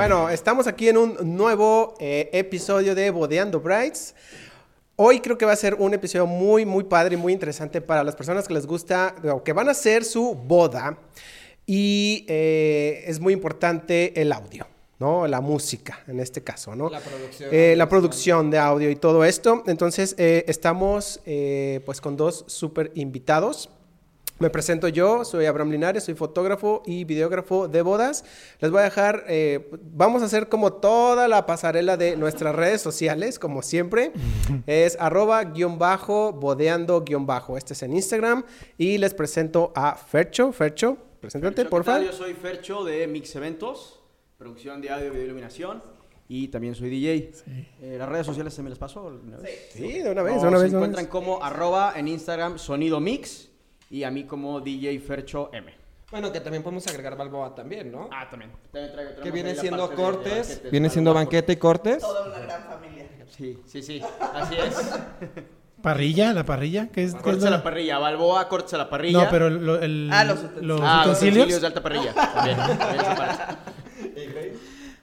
Bueno, estamos aquí en un nuevo eh, episodio de Bodeando Brides. Hoy creo que va a ser un episodio muy, muy padre y muy interesante para las personas que les gusta o que van a hacer su boda. Y eh, es muy importante el audio. ¿no? La música, en este caso, ¿no? La producción. Eh, la producción de audio y todo esto. Entonces, eh, estamos eh, pues con dos súper invitados. Me presento yo, soy Abraham Linares, soy fotógrafo y videógrafo de bodas. Les voy a dejar, eh, vamos a hacer como toda la pasarela de nuestras redes sociales, como siempre. Es arroba guion bajo, bodeando guion bajo. Este es en Instagram. Y les presento a Fercho. Fercho, preséntate, Fercho, por favor. Yo soy Fercho de Mix Eventos, producción de audio, video, iluminación. Y también soy DJ. Eh, las redes sociales se me las paso. una vez? Sí, de una vez, No, de una se vez. una encuentran vez. como arroba en Instagram sonido mix y a mí como DJ Fercho M. Bueno, que también podemos agregar Balboa también, ¿no? Ah, también. También traigo- que tenemos viene siendo cortes, banquetes viene siendo banquete y cortes. Toda una gran familia. Sí, sí, sí. Así es. Parrilla, la parrilla, ¿qué es? cortes a la parrilla. Balboa, cortes a la parrilla. No, pero lo- el- Ah, los utensilios. los Ah, los utensilios. utensilios de alta parrilla. También, también se parece.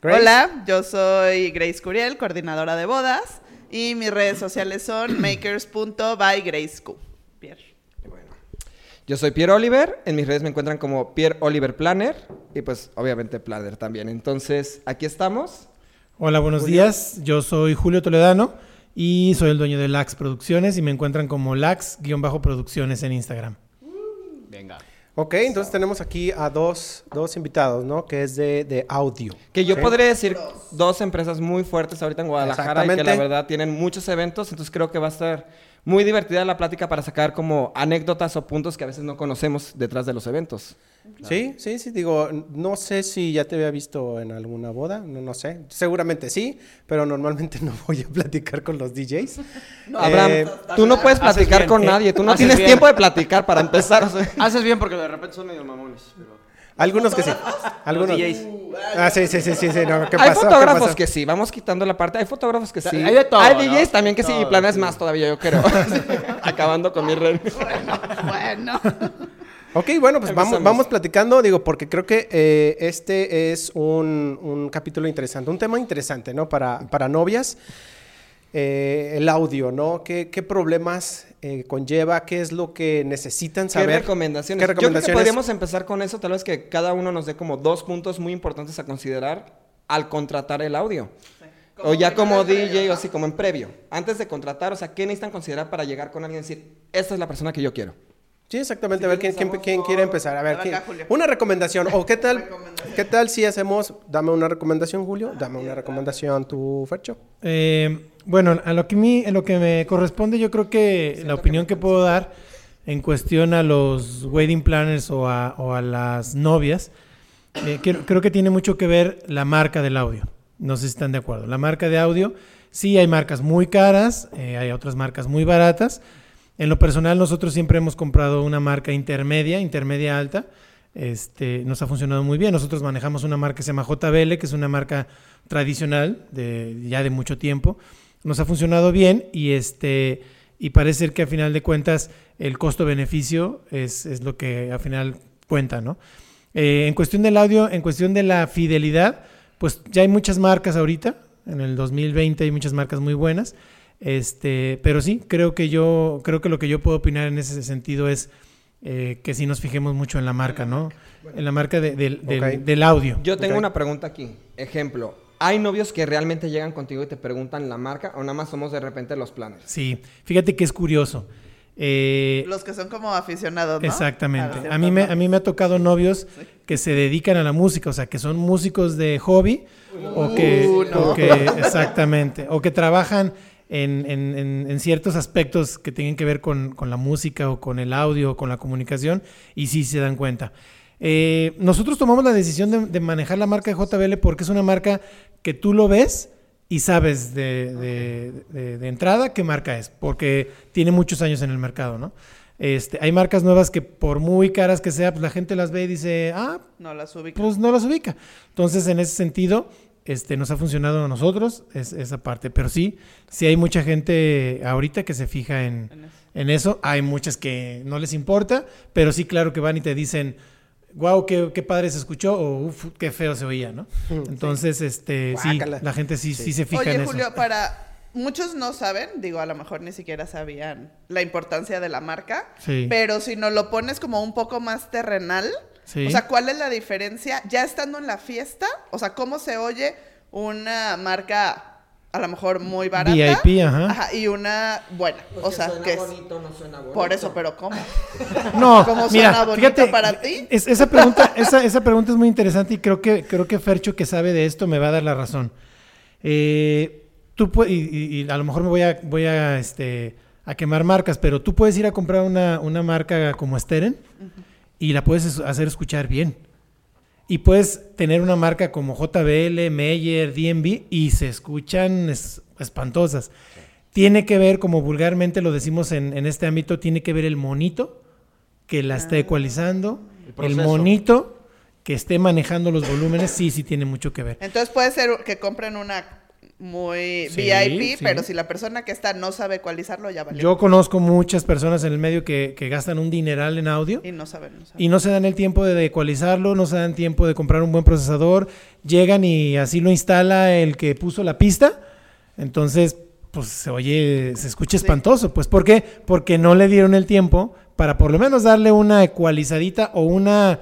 Grace. Hola, yo soy Grace Curiel, coordinadora de bodas. Y mis redes sociales son makers.bygraceq. Yo soy Pierre Oliver, en mis redes me encuentran como Pierre Oliver Planner y pues obviamente Planner también. Entonces, aquí estamos. Hola, buenos días. Yo soy Julio Toledano y soy el dueño de Lax Producciones y me encuentran como Lax-producciones en Instagram. Venga. Ok, entonces tenemos aquí a dos, dos invitados, ¿no? Que es de, de audio. Que yo Sí. podría decir dos empresas muy fuertes ahorita en Guadalajara y que la verdad tienen muchos eventos, entonces creo que va a estar muy divertida la plática para sacar como anécdotas o puntos que a veces no conocemos detrás de los eventos. Sí, sí, sí, digo, no sé si ya te había visto en alguna boda, no, no sé, seguramente sí, pero normalmente no voy a platicar con los DJs. Abraham, Eh, tú no puedes platicar bien, con ¿eh? nadie, tú no tienes bien. tiempo de platicar para empezar. o sea. Haces bien porque de repente son medio mamones. Pero... algunos que sí, algunos. DJs. Ah, sí, sí, sí, sí, sí, no, ¿qué hay pasó? ¿Qué fotógrafos pasó? que sí, vamos quitando la parte. Hay fotógrafos que sí. Hay de todo, Hay ¿no? DJs también que sí, y planes sí. más todavía, yo creo. Acabando con mi red. Bueno. Ok, bueno, pues vamos, vamos platicando, digo, porque creo que eh, este es un, un capítulo interesante, un tema interesante, ¿no? Para, para novias. Eh, el audio, ¿no? ¿Qué, qué problemas eh, conlleva? ¿Qué es lo que necesitan ¿Qué saber? recomendaciones? ¿Qué Yo creo que recomendaciones? podríamos empezar con eso, tal vez que cada uno nos dé como dos puntos muy importantes a considerar al contratar el audio. O ya como DJ o así como en previo. Antes de contratar, o sea, ¿qué necesitan considerar para llegar con alguien y decir, esta es la persona que yo quiero? Sí, exactamente. a ver, ¿quién, quién, quién quiere empezar? A ver, Acá, ¿quién- Julio. una recomendación. ¿O qué tal, qué tal si hacemos, dame una recomendación, Julio? Dame una recomendación, tu Fercho. Eh, bueno, a lo que, mí, en lo que me corresponde, yo creo que la opinión que puedo dar en cuestión a los wedding planners o a, o a las novias, eh, creo, creo que tiene mucho que ver la marca del audio. No sé si están de acuerdo. La marca de audio, sí hay marcas muy caras, eh, hay otras marcas muy baratas. En lo personal, nosotros siempre hemos comprado una marca intermedia, intermedia alta. Este, nos ha funcionado muy bien. Nosotros manejamos una marca que se llama JBL, que es una marca tradicional de ya de mucho tiempo. Nos ha funcionado bien y este y parece ser que a final de cuentas el costo-beneficio es, es lo que al final cuenta, ¿no? Eh, en cuestión del audio, en cuestión de la fidelidad, pues ya hay muchas marcas ahorita. En el 2020 hay muchas marcas muy buenas. Este, pero sí, creo que yo, creo que lo que yo puedo opinar en ese sentido es eh, que sí nos fijemos mucho en la marca, ¿no? En la marca de- del- del, audio. Yo tengo una pregunta aquí. Ejemplo, ¿hay novios que realmente llegan contigo y te preguntan la marca o nada más somos de repente los planners? Sí, fíjate que es curioso. Eh, Los que son como aficionados, ¿no? Exactamente. A A mí, me, a mí me ha tocado novios que se dedican a la música, o sea, que son músicos de hobby o que, Uh, no. o que- exactamente, o que trabajan en, en- en- en ciertos aspectos que tienen que ver con, con la música o con el audio o con la comunicación y sí se dan cuenta. Eh, nosotros tomamos la decisión de, de manejar la marca de JBL porque es una marca que tú lo ves y sabes de, de- de- de entrada qué marca es, porque tiene muchos años en el mercado, ¿no? Este, hay marcas nuevas que por muy caras que sea, pues la gente las ve y dice, ah, No las ubico. pues no las ubica. Entonces, en ese sentido, este, nos ha funcionado a nosotros es- esa parte. Pero sí, sí hay mucha gente ahorita que se fija en, En eso. en eso. Hay muchas que no les importa, pero sí, claro que van y te dicen, wow, qué, qué padre se escuchó o uf, qué feo se oía, ¿no? Entonces, este, sí, la gente sí, sí. se fija Oye, en eso. Julio, para muchos no saben, digo, a lo mejor ni siquiera sabían la importancia de la marca, Sí. pero si nos lo pones como un poco más terrenal, Sí. o sea, ¿cuál es la diferencia ya estando en la fiesta? O sea, ¿cómo se oye una marca a lo mejor muy barata? VIP, ajá. y una buena, o sea, que es bonito, no suena bonito. por eso, pero ¿cómo? No, ¿Cómo mira, suena bonito fíjate, para ti? es- esa, pregunta, esa, esa pregunta es muy interesante y creo que, creo que Fercho, que sabe de esto, me va a dar la razón. Eh, tú y, y- y a lo mejor me voy a, voy a, este, a quemar marcas, pero tú puedes ir a comprar una, una marca como Steren y la puedes es- hacer escuchar bien. Y puedes tener una marca como JBL, Meyer, DMV y se escuchan es- espantosas. Tiene que ver, como vulgarmente lo decimos en, en este ámbito, tiene que ver el monito que la esté ecualizando, El monito que esté manejando los volúmenes, sí, sí tiene mucho que ver. Entonces puede ser que compren una muy Sí, VIP, sí. pero si la persona que está no sabe ecualizarlo, ya vale. Yo conozco muchas personas en el medio que, que gastan un dineral en audio Y no saben, no saben. y no se dan el tiempo de ecualizarlo, no se dan tiempo de comprar un buen procesador, llegan y así lo instala el que puso la pista, entonces pues se oye, se escucha espantoso, pues ¿por qué? Porque no le dieron el tiempo para por lo menos darle una ecualizadita o una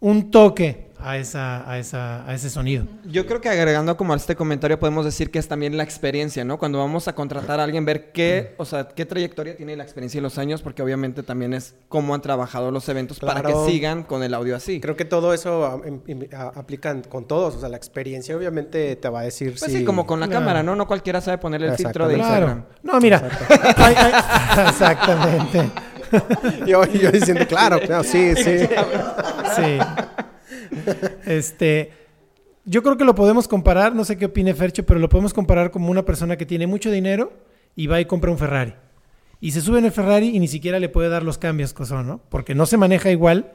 un toque a esa a esa a ese sonido. Yo creo que agregando como a este comentario podemos decir que es también la experiencia, ¿no? Cuando vamos a contratar a alguien, ver qué, o sea, qué trayectoria tiene la experiencia en los años, porque obviamente también es cómo han trabajado los eventos para Claro. que sigan con el audio así. Creo que todo eso a- aplican con todos. O sea, la experiencia obviamente te va a decir Pues si... sí, como con la Claro. cámara, ¿no? No cualquiera sabe ponerle el filtro de Exactamente. Instagram. Claro. No, mira. Ay, ay, exactamente. Yo, yo diciendo, claro, claro, sí, sí. Sí. Este, yo creo que lo podemos comparar, no sé qué opine Fercho, pero lo podemos comparar como una persona que tiene mucho dinero y va y compra un Ferrari. Y se sube en el Ferrari y ni siquiera le puede dar los cambios que son, ¿no? Porque no se maneja igual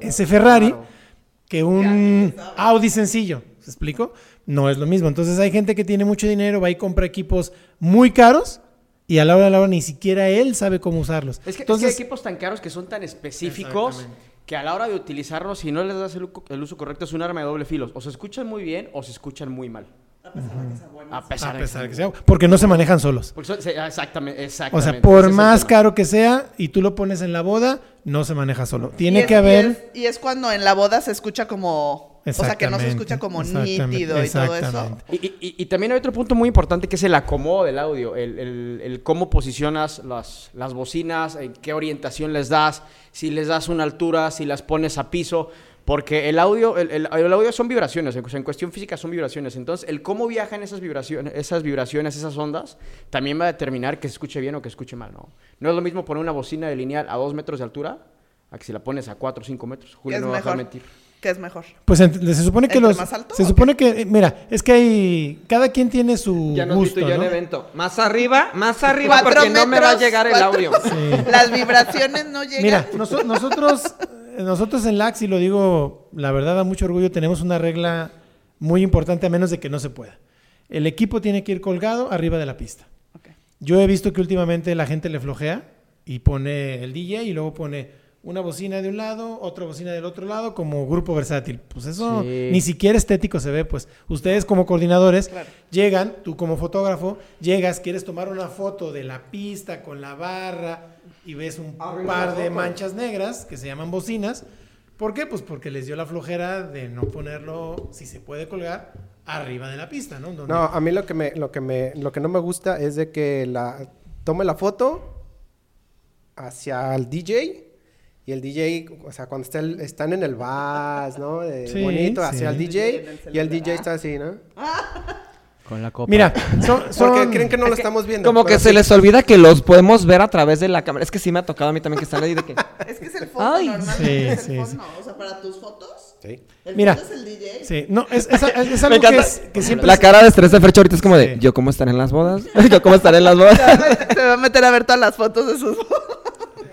ese Ferrari que un Audi sencillo. ¿Se explico? No es lo mismo. Entonces hay gente que tiene mucho dinero, va y compra equipos muy caros y a la hora de la hora ni siquiera él sabe cómo usarlos. Es que, es que Entonces, hay equipos tan caros que son tan específicos Exactamente. Que a la hora de utilizarlos, si no les das el, el uso correcto, es un arma de doble filo. O se escuchan muy bien o se escuchan muy mal. A pesar a de pesar de que sea, porque no se manejan solos. Porque son- sí, exactamente, O exactamente. sea, por más caro que sea y tú lo pones en la boda, no se maneja solo. Tiene es- que haber... Y es, y es cuando en la boda se escucha como. O sea, que no se Exactamente, escucha como exactamente, nítido y todo eso. exactamente. Y, y- y- y también hay otro punto muy importante que es el acomodo del audio, el, el- el cómo posicionas las, las bocinas, en qué orientación les das, si les das una altura, si las pones a piso, porque el audio, el, el- el audio son vibraciones, sea, en cuestión física son vibraciones, entonces el cómo viajan esas vibraciones, esas vibraciones, esas ondas, también va a determinar que se escuche bien o que se escuche mal, ¿no? No es lo mismo poner una bocina de lineal a dos metros de altura, a que si la pones a cuatro o cinco metros, ¿Qué Julio no va a dejar mentir. ¿Qué es mejor? Pues se supone que ¿Entre los... más alto Se supone que... eh, Mira, es que hay... Cada quien tiene su Ya nos gusto, yo en ¿no? evento. Más arriba, más arriba, porque no me va a metros, llegar el audio. Sí. Las vibraciones no llegan. Mira, noso- nosotros, nosotros en LAX, y lo digo, la verdad, a mucho orgullo, tenemos una regla muy importante a menos de que no se pueda. El equipo tiene que ir colgado arriba de la pista. Yo he visto que últimamente la gente le flojea y pone el DJ y luego pone una bocina de un lado, otra bocina del otro lado, como grupo versátil. Pues eso Sí. ni siquiera estético se ve, pues. Ustedes como coordinadores Claro. llegan, tú como fotógrafo, llegas, quieres tomar una foto de la pista con la barra y ves un par de manchas negras que se llaman bocinas. ¿Por qué? Pues porque les dio la flojera de no ponerlo, si se puede colgar, arriba de la pista, ¿no? Donde- No, a mí lo que me, lo que me, lo que no me gusta es de que la tome la foto hacia el DJ y el DJ, o sea, cuando está el- están en el vas, ¿no? De Sí, bonito hacia el DJ y el DJ está así, ¿no? Con la copa. Mira, son, son- Porque creen que no lo estamos viendo. Como que se les olvida que los podemos ver a través de la cámara. Es que sí me ha tocado a mí también que están ahí de que... Es que es el fondo Ay. normalmente. Sí, es el sí, fondo. O sea, para tus fotos, Sí. el Mira. es el DJ. Sí, no, es, es, algo que, encanta. es- que siempre... La cara de estrés de Fercho ahorita es como de... Sí. ¿Yo cómo estaré en las bodas? ¿Yo cómo estaré en las bodas? se va a meter a ver todas las fotos de sus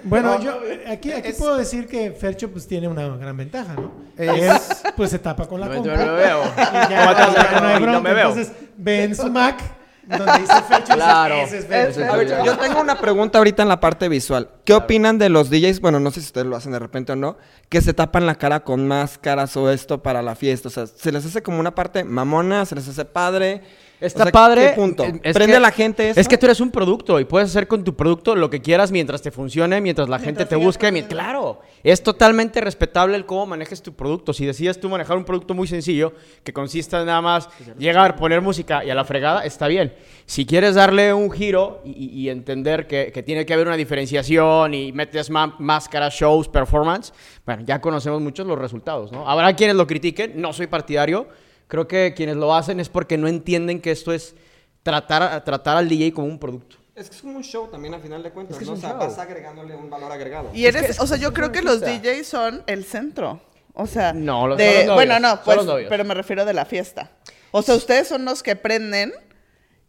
Bueno, No, yo eh, aquí, aquí es- puedo decir que Fercho pues tiene una gran ventaja, ¿no? Es- pues se tapa con la No, compu. yo no me veo. y ya, ¿Cómo te vas a ya no me veo. Entonces ve en su Mac donde dice Fercho, Claro. ese es Fercho. Ese es A ver, yo tengo una pregunta ahorita en la parte visual. ¿Qué opinan de los DJs? Bueno, no sé si ustedes lo hacen de repente o no, que se tapan la cara con máscaras o esto para la fiesta. O sea, ¿se les hace como una parte mamona? ¿Se les hace padre? Está O sea, padre. ¿Qué punto? Es ¿Prende que- a la gente eso? Es que tú eres un producto y puedes hacer con tu producto lo que quieras mientras te funcione, mientras la gente te busque. mi- Claro, es totalmente respetable el cómo manejes tu producto. Si decides tú manejar un producto muy sencillo que consiste en nada más llegar, poner música y a la fregada, está bien. Si quieres darle un giro y, y- y entender que, que tiene que haber una diferenciación y metes máscaras, shows, performance, bueno, ya conocemos muchos los resultados, ¿no? Habrá quienes lo critiquen, no soy partidario. Creo que quienes lo hacen es porque no entienden que esto es tratar, a- tratar al DJ como un producto. Es que es como un show también, a final de cuentas. Es que es ¿no? un o sea, show. vas agregándole un valor agregado. Y eres, que es- o sea, yo creo que los. DJs son el centro. O sea, No, los- de- son los novios, bueno, no, son pues, los pero me refiero de la fiesta. O sea, ustedes son los que prenden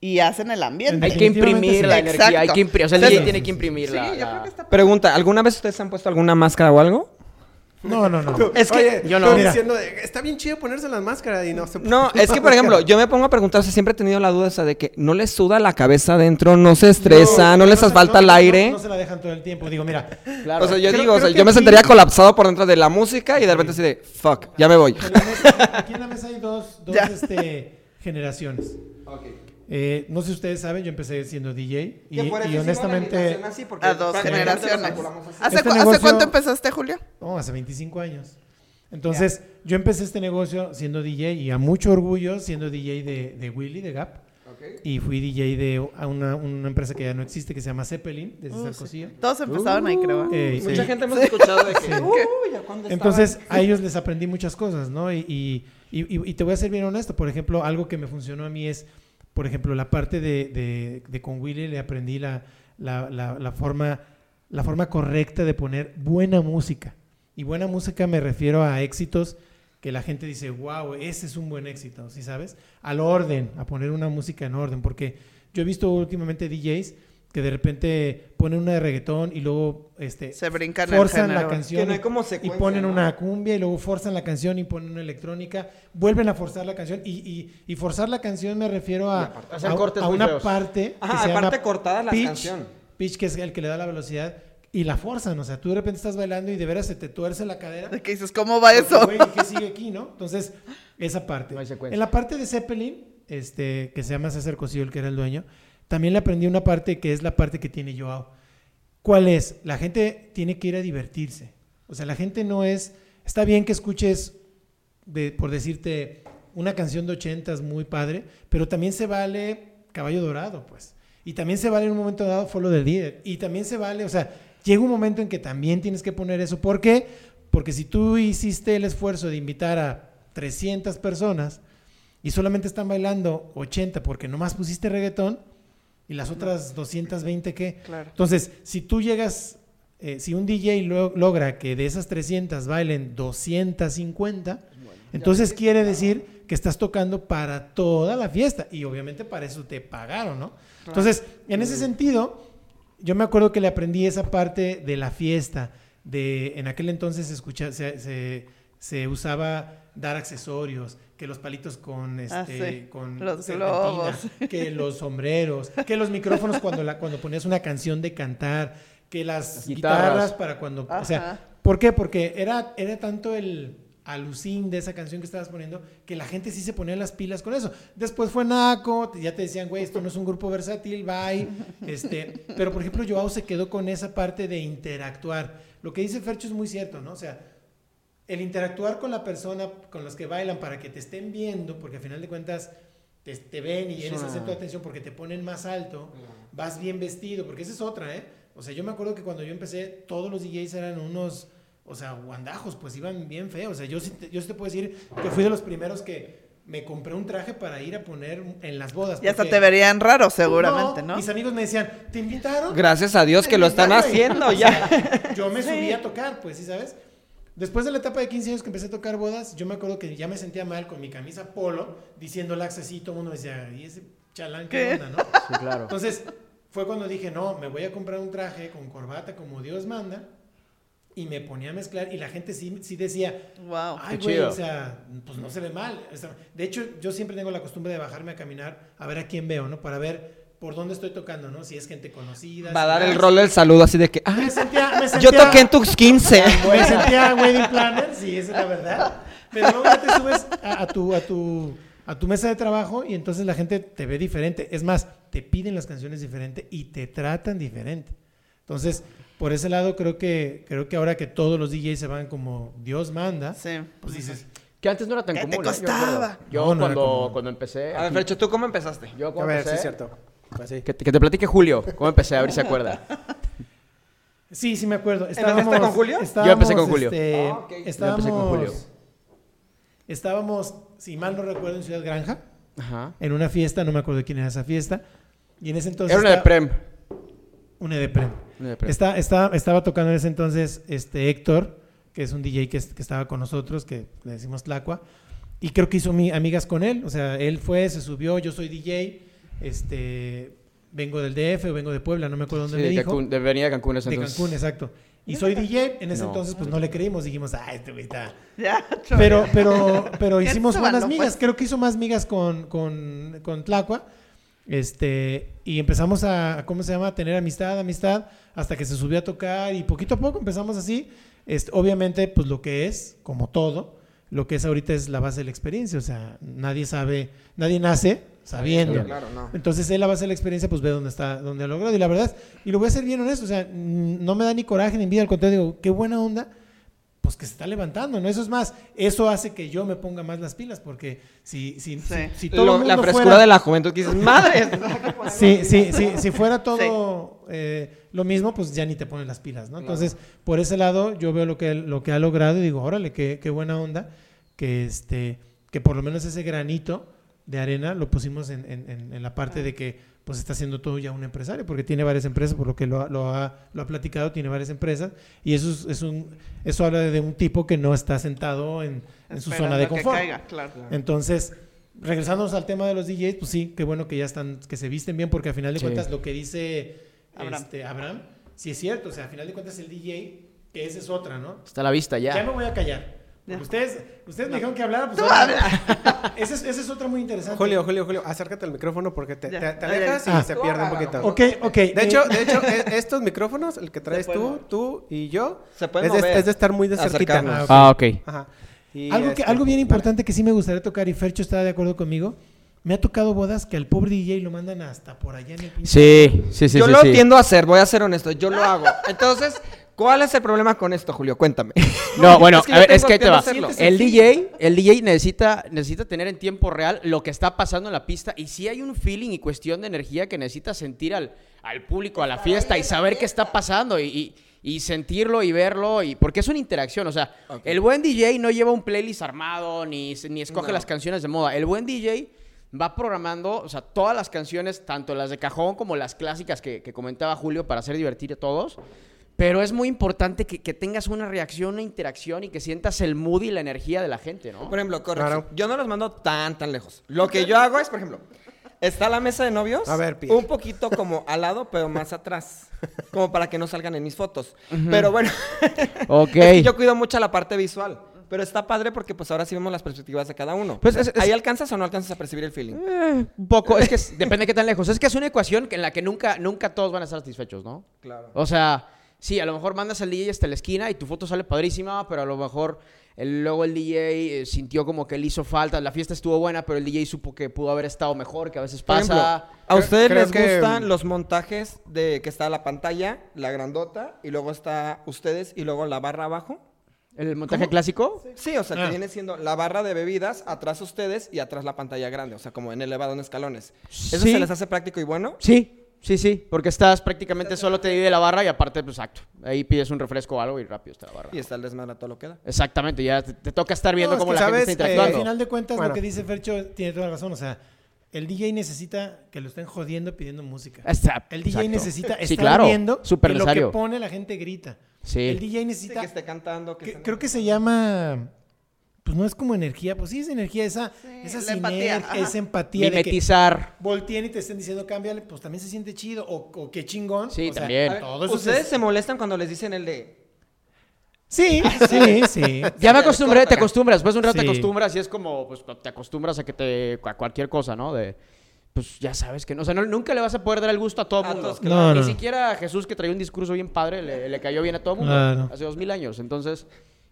y hacen el ambiente. Hay que imprimir sí. la energía, hay Exacto. que imprimir, o sea, el Sí, tiene que imprimir Sí, la... yo la- creo que está Pregunta, ¿alguna vez ustedes han puesto alguna máscara o algo? No, no, no. Es que Oye, yo no. no. diciendo, está bien chido ponerse las máscaras y no se No, es que, por ejemplo, yo me pongo a preguntar, o sea, siempre he tenido la duda esa de que no les suda la cabeza adentro, no se estresa, no, les se- falta el no, aire. No, no se la dejan todo el tiempo. Digo, mira, Claro. O sea, yo Creo- digo, o sea, yo me sentaría colapsado por dentro de la música y de repente así de, fuck, ya me voy. mesa- aquí en la mesa hay dos, dos este, generaciones. Eh, no sé si ustedes saben, yo empecé siendo DJ y, y honestamente, A dos generaciones. ¿Hace, Este cu- hace negocio- cuánto empezaste, Julio? no, hace 25 años. Entonces, yo empecé este negocio siendo DJ y a mucho orgullo siendo DJ de, de Willy, de Gap. Y fui DJ de a una, una empresa que ya no existe que se llama Zeppelin, de César Cosío. Todos empezaron ahí, creo. ¿eh? Eh, Mucha sí. gente hemos escuchado de que, uy, ¿a cuándo Entonces, a ellos les aprendí muchas cosas, ¿no? Y, y- y- y te voy a ser bien honesto. Por ejemplo, algo que me funcionó a mí es, por ejemplo, la parte de, de- con Willy le aprendí la- la forma, la forma correcta de poner buena música. Y buena música me refiero a éxitos que la gente dice, wow, ese es un buen éxito, ¿sí sabes? Al orden, a poner una música en orden, porque yo he visto últimamente DJs que de repente ponen una de reggaetón y luego este, Se brincan el forzan la canción Que no hay y- como y secuencia, ponen ¿no? una cumbia y luego forzan la canción y ponen una electrónica, vuelven a forzar la canción y, y- y forzar la canción me refiero a, a- cortes a una feos. parte Ajá, que se aparte llama cortada la pitch, canción. pitch que es el que le da la velocidad y la forzan, o sea, tú de repente estás bailando y de veras se te tuerce la cadera. De que dices, ¿cómo va Porque, eso? güey, ¿y ¿Qué sigue aquí, no? Entonces, esa parte. No hay secuencia. en la parte de Zeppelin, este, que se llama César Cosillo, el que era el dueño, también le aprendí una parte que es la parte que tiene Joao. ¿Cuál es? La gente tiene que ir a divertirse. O sea, la gente no es... Está bien que escuches, de- por decirte, una canción de ochentas muy padre, pero también se vale Caballo Dorado, pues. Y también se vale en un momento dado Follow the Leader. Y también se vale, o sea, llega un momento en que también tienes que poner eso. ¿Por qué? Porque si tú hiciste el esfuerzo de invitar a 300 personas y solamente están bailando 80 porque nomás pusiste reggaetón y las otras 220 qué. Claro. Entonces, si tú llegas, eh, si un DJ lo- logra que de esas 300 bailen 250, entonces quiere decir que estás tocando para toda la fiesta y obviamente para eso te pagaron, ¿no? Entonces, en ese sentido, yo me acuerdo que le aprendí esa parte de la fiesta, de en aquel entonces se, escucha, se, se- se usaba dar accesorios, que los palitos con este, Ah, sí. con Los globos. que los sombreros, que los micrófonos cuando la, cuando ponías una canción de cantar, que las Las guitarras. guitarras. para cuando, o sea, ¿por qué? Porque era era tanto el alucín de esa canción que estabas poniendo que la gente sí se ponía las pilas con eso. Después fue Naco, ya te decían, güey, esto no es un grupo versátil, bye. Este, pero por ejemplo, Joao se quedó con esa parte de interactuar. Lo que dice Fercho es muy cierto, ¿no? O sea, el interactuar con la persona, con los que bailan para que te estén viendo, porque al final de cuentas te, te ven y Es eres el centro de atención porque te ponen más alto, vas bien vestido, porque esa es otra, ¿eh? O sea, yo me acuerdo que cuando yo empecé, todos los DJs eran unos, o sea, guandajos, pues iban bien feos. O sea, yo sí te, yo sí te puedo decir que fui de los primeros que me compré un traje para ir a poner en las bodas. Y hasta te verían raro, seguramente, ¿no? Mis amigos me decían, ¿te invitaron? Gracias a Dios que lo están haciendo O ya. sea, yo me subí a tocar, pues, ¿sí sabes? Después de la etapa de 15 años que empecé a tocar bodas, yo me acuerdo que ya me sentía mal con mi camisa polo, diciendo lax así, todo el mundo me decía, ¿y ese chalán qué, ¿Qué? onda, no? Sí, claro. Entonces, fue cuando dije, no, me voy a comprar un traje con corbata como Dios manda, y me ponía a mezclar y la gente sí, sí decía, Wow. ay, güey, o sea, pues no se ve mal. O sea, de hecho, yo siempre tengo la costumbre de bajarme a caminar a ver a quién veo, ¿no? Para ver por dónde estoy tocando, ¿no? Si es gente conocida. Va a dar el rol del saludo así de que, ah, Me sentía, me yo sentía- toqué en tus 15. me sentía wedding planner, sí, esa es la verdad. Pero luego ya te subes a, a tu, a, tu, a tu mesa de trabajo y entonces la gente te ve diferente. Es más, te piden las canciones diferente y te tratan diferente. Entonces, por ese lado creo que, creo que ahora que todos los DJs se van como Dios manda, Sí. pues dices, Que antes no era tan ¿Qué te común. ¿eh? Yo costaba? recuerdo. Yo, No, no era cuando, común. cuando empecé. A ver, Fercho, ¿tú cómo empezaste? yo A cuando ver, sí empecé. es cierto. Pues sí. Que, te- que te platique Julio. ¿Cómo empecé? A ver si se acuerda. sí, sí me acuerdo. ¿Empezaste con Julio? estábamos, Yo empecé con Julio. este, Ah, ok. Yo Estábamos, empecé con Julio. estábamos, si mal no recuerdo, en Ciudad Granja, Ajá. en una fiesta, no me acuerdo de quién era esa fiesta. Y en ese entonces... Era una de Prem. Una de Prem. Una de Prem. Está, está- estaba tocando en ese entonces este Héctor, que es un DJ que, que estaba con nosotros, que le decimos Tlacua, y creo que hizo mi, amigas con él, o sea, él fue, se subió, yo soy DJ, este, vengo del DF o vengo de Puebla, no me acuerdo dónde Sí, me de, dijo. Cancún, de venía de Cancún ese de entonces. Cancún, exacto. Y soy DJ, en ese No. entonces pues no le creímos, dijimos, ah, este güey está... Ya, Pero, pero, pero hicimos buenas migas. pues. Creo que hizo más migas con, con, con Tlacua. Este, y empezamos a, ¿cómo se llama? A tener amistad, amistad, hasta que se subió a tocar y poquito a poco empezamos así. Este, obviamente, pues lo que es, como todo, lo que es ahorita es la base de la experiencia. O sea, nadie sabe, nadie nace sabiendo. Claro, no. Entonces él a base de la experiencia pues ve dónde está, dónde ha logrado. Y la verdad, y lo voy a ser bien honesto, o sea, no me da ni coraje ni envidia, al contrario, digo, qué buena onda, pues que se está levantando, ¿no? Eso es más, eso hace que yo me ponga más las pilas, porque si, si, Sí. si, si todo Lo- el mundo la frescura fuera, de la juventud que dices, madre. Sí, sí, sí, si fuera todo eh, lo mismo, pues ya ni te ponen las pilas, ¿no? Entonces, por ese lado, yo veo lo que, lo que ha logrado y digo, órale, qué, qué buena onda, que, este, que por lo menos ese granito de arena lo pusimos en, en- en- en la parte de que pues está haciendo todo ya un empresario, porque tiene varias empresas, por lo que lo, ha- lo ha, lo ha platicado, tiene varias empresas, y eso es, es un, eso habla de un tipo que no está sentado en, en su zona de que confort. caiga, claro. Entonces, regresándonos al tema de los DJs, pues sí, qué bueno que ya están, que se visten bien, porque al final de Sí. cuentas lo que dice Abraham. este, Abraham, sí es cierto, o sea, al final de cuentas el DJ, que esa es otra, ¿no? Está a la vista ya. Ya, me voy a callar. Ya. Ustedes, ustedes me dijeron que hablara, pues Tú ahora- Esa es, esa es otra muy interesante. Julio, Julio, Julio, acércate al micrófono porque te, te- Ah, alejas y se pierde un poquito. Ok, ok. De eh, hecho, de hecho, e- estos micrófonos, el que traes tú, mover. tú y yo, Se pueden es de, mover. es de estar muy de cerquita. Ah, Ah, ok. Ajá. Y, algo, que, este, algo bien vale. importante que sí me gustaría tocar, y Fercho está de acuerdo conmigo, me ha tocado bodas que al pobre DJ lo mandan hasta por allá en el pinche- Sí, sí, sí. yo sí, lo sí. tiendo a hacer, voy a ser honesto, yo lo hago. Entonces, ¿cuál es el problema con esto, Julio? Cuéntame. No, bueno, Es que yo a ver, es tengo- que ahí te va. hacerlo. El DJ, el DJ necesita, necesita tener en tiempo real lo que está pasando en la pista y si hay un feeling y cuestión de energía que necesita sentir al, al público, a la fiesta y saber qué está pasando y, y- y sentirlo y verlo y porque es una interacción, o sea, el buen DJ no lleva un playlist armado ni, ni escoge No. las canciones de moda. El buen DJ va programando, o sea, todas las canciones, tanto las de cajón como las clásicas que, que comentaba Julio para hacer divertir a todos. Pero es muy importante que, que tengas una reacción, una interacción y que sientas el mood y la energía de la gente, ¿no? Por ejemplo, correcto. Claro. Yo no los mando tan, tan lejos. Lo que yo hago es, por ejemplo, está la mesa de novios. A ver. Un poquito como al lado, pero más atrás. Como para que no salgan en mis fotos. Pero bueno, Ok. es que yo cuido mucho la parte visual. Pero está padre porque pues ahora sí vemos las perspectivas de cada uno. Pues es- es- ¿Ahí alcanzas o no alcanzas a percibir el feeling? Eh, un poco, es que es- depende de qué tan lejos. Es que es una ecuación que- en la que nunca, nunca todos van a estar satisfechos, ¿no? Claro. O sea, sí, a lo mejor mandas al DJ hasta la esquina y tu foto sale padrísima, pero a lo mejor el- luego el DJ eh, sintió como que le hizo falta. La fiesta estuvo buena, pero el DJ supo que pudo haber estado mejor, que a veces Por pasa. ejemplo, ¿a ustedes creo les que- gustan los montajes de que está la pantalla, la grandota, y luego está ustedes y luego la barra abajo? ¿El montaje clásico? Sí, o sea, Ah. que viene siendo la barra de bebidas, atrás ustedes y atrás la pantalla grande, o sea, como en elevado en escalones. ¿Eso Sí. se les hace práctico y bueno? Sí, sí, sí, porque estás prácticamente solo te divide la barra y aparte, pues exacto. Ahí pides un refresco o algo y rápido está la barra. Y está el desmadre a todo lo que da. Exactamente, ya te, te toca estar viendo No, es cómo que la gente está eh, Al interactuando. final de cuentas, Bueno. lo que dice Fercho tiene toda la razón. O sea, el DJ necesita que lo estén jodiendo pidiendo música. Exacto, El DJ exacto. necesita Sí, estar claro, viendo súper que lo que necesario. pone la gente grita. Sí. El DJ Sí, necesita... que esté cantando. Que que- esté- creo que se llama... Pues no es como energía, pues sí es energía, esa, Sí, esa la empatía, esa empatía de que volteen y te estén diciendo cámbiale, pues también se siente chido o, o qué chingón. Sí, O también. Ver, ¿Ustedes se- se molestan cuando les dicen el de... Sí, sí, sí. Ya me acostumbré, te acostumbras, después de un rato Sí. te acostumbras y es como, pues te acostumbras a que te, a cualquier cosa, ¿no? De, pues ya sabes que no, o sea, no- nunca le vas a poder dar el gusto a todo el A mundo. todos, claro. No, Ni siquiera a Jesús que traía un discurso bien padre le, le cayó bien a todo el mundo Claro. hace dos mil años. Entonces,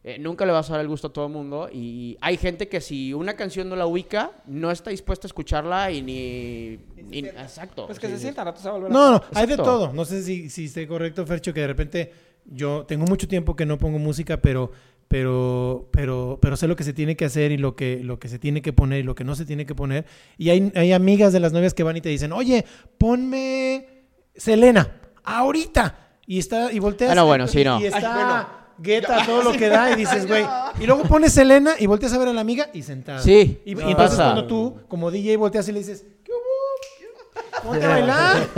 eh, nunca le vas a dar el gusto a todo el mundo y hay gente que si una canción no la ubica, no está dispuesta a escucharla y ni... ni- exacto. Pues que Sí, se sienta, rato se va a volver a No, no, hay de Exacto. todo. No sé si, si esté correcto, Fercho, que de repente yo tengo mucho tiempo que no pongo música, pero, pero, pero, pero sé lo que se tiene que hacer y lo que, lo que se tiene que poner y lo que no se tiene que poner. Y hay, hay amigas de las novias que van y te dicen, oye, ponme Selena, ahorita. Y está, y volteas. Ah, no, bueno, sí, no. Y está Ay, bueno. Gueta todo lo que da y dices, güey. Y luego pones Selena y volteas a ver a la amiga y sentada. Sí, Y, y entonces pasa. cuando tú, como DJ, volteas y le dices, ¿qué hubo? Ponte a bailar.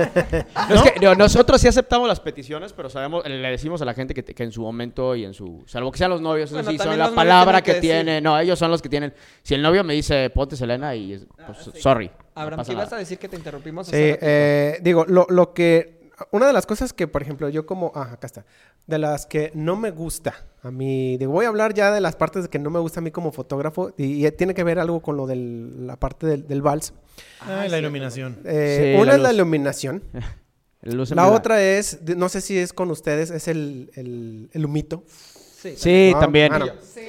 No, es que no, nosotros sí aceptamos las peticiones, pero sabemos, le decimos a la gente que, que en su momento y en su, salvo que sean los novios, eso Bueno, sí, son también la los novios palabra tienen que, que decir. tienen, no, ellos son los que tienen. Si el novio me dice, ponte Selena y, es- pues, sorry. no Abraham, pasa ¿qué ibas nada. a decir que te interrumpimos? Sí, hace ratito? eh, digo, lo, lo que... Una de las cosas que, por ejemplo, yo como... Ah, acá está. De las que no me gusta a mí... Digo, voy a hablar ya de las partes que no me gusta a mí como fotógrafo. Y, y tiene que ver algo con lo de la parte del, del vals. Ay, la iluminación. Eh, Sí, una la es la iluminación. La otra es... No sé si es con ustedes. Es el, el, el humito. Sí. Sí, Ah, también.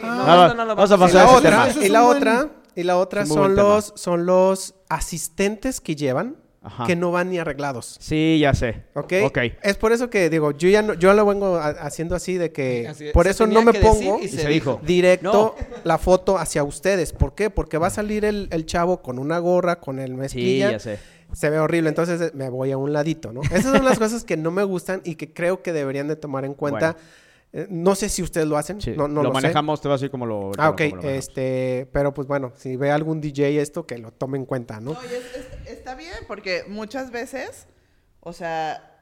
Ah, no, no vamos a pasar la ese otra, tema. Y la otra, y la otra son tema. los, son los asistentes que llevan Ajá. que no van ni arreglados. Sí, ya sé. ¿Ok? Ok. Es por eso que digo, yo ya no, yo lo vengo a- haciendo así de que Así es, por se eso no me pongo y Y se dijo. directo la foto hacia ustedes. ¿Por qué? Porque va a salir el, el chavo con una gorra, con el Sí, mezclilla. ya sé. Se ve horrible, entonces eh, me voy a un ladito, ¿no? Esas son las cosas que no me gustan y que creo que deberían de tomar en cuenta. Eh, no sé si ustedes lo hacen, Sí. no, no lo, lo, sé. manejamos, te voy a decir como lo. Ah, ok, como lo manejamos. este, pero pues bueno, si ve algún DJ esto, que lo tome en cuenta, ¿no? No, y es- es- está bien, porque muchas veces, o sea,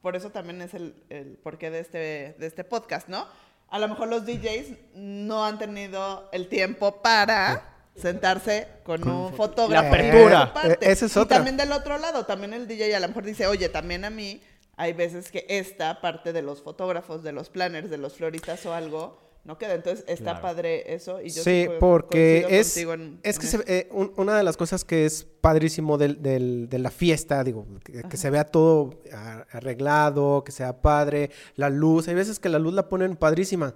por eso también es el, el porqué de este, de este podcast, ¿no? A lo mejor los DJs no han tenido el tiempo para sentarse con un fotógrafo. La apertura. Eh, esa es Y otra. también del otro lado, también el DJ a lo mejor dice, oye, también a mí hay veces que esta parte de los fotógrafos, de los planners, de los floristas o algo, no queda. Entonces está Claro. padre eso. Y yo sí, porque es, contigo en- es en que se- eh, un- una de las cosas que es padrísimo del, del- de la fiesta, digo, que, que se vea todo a- arreglado, que sea padre, la luz, hay veces que la luz la ponen padrísima,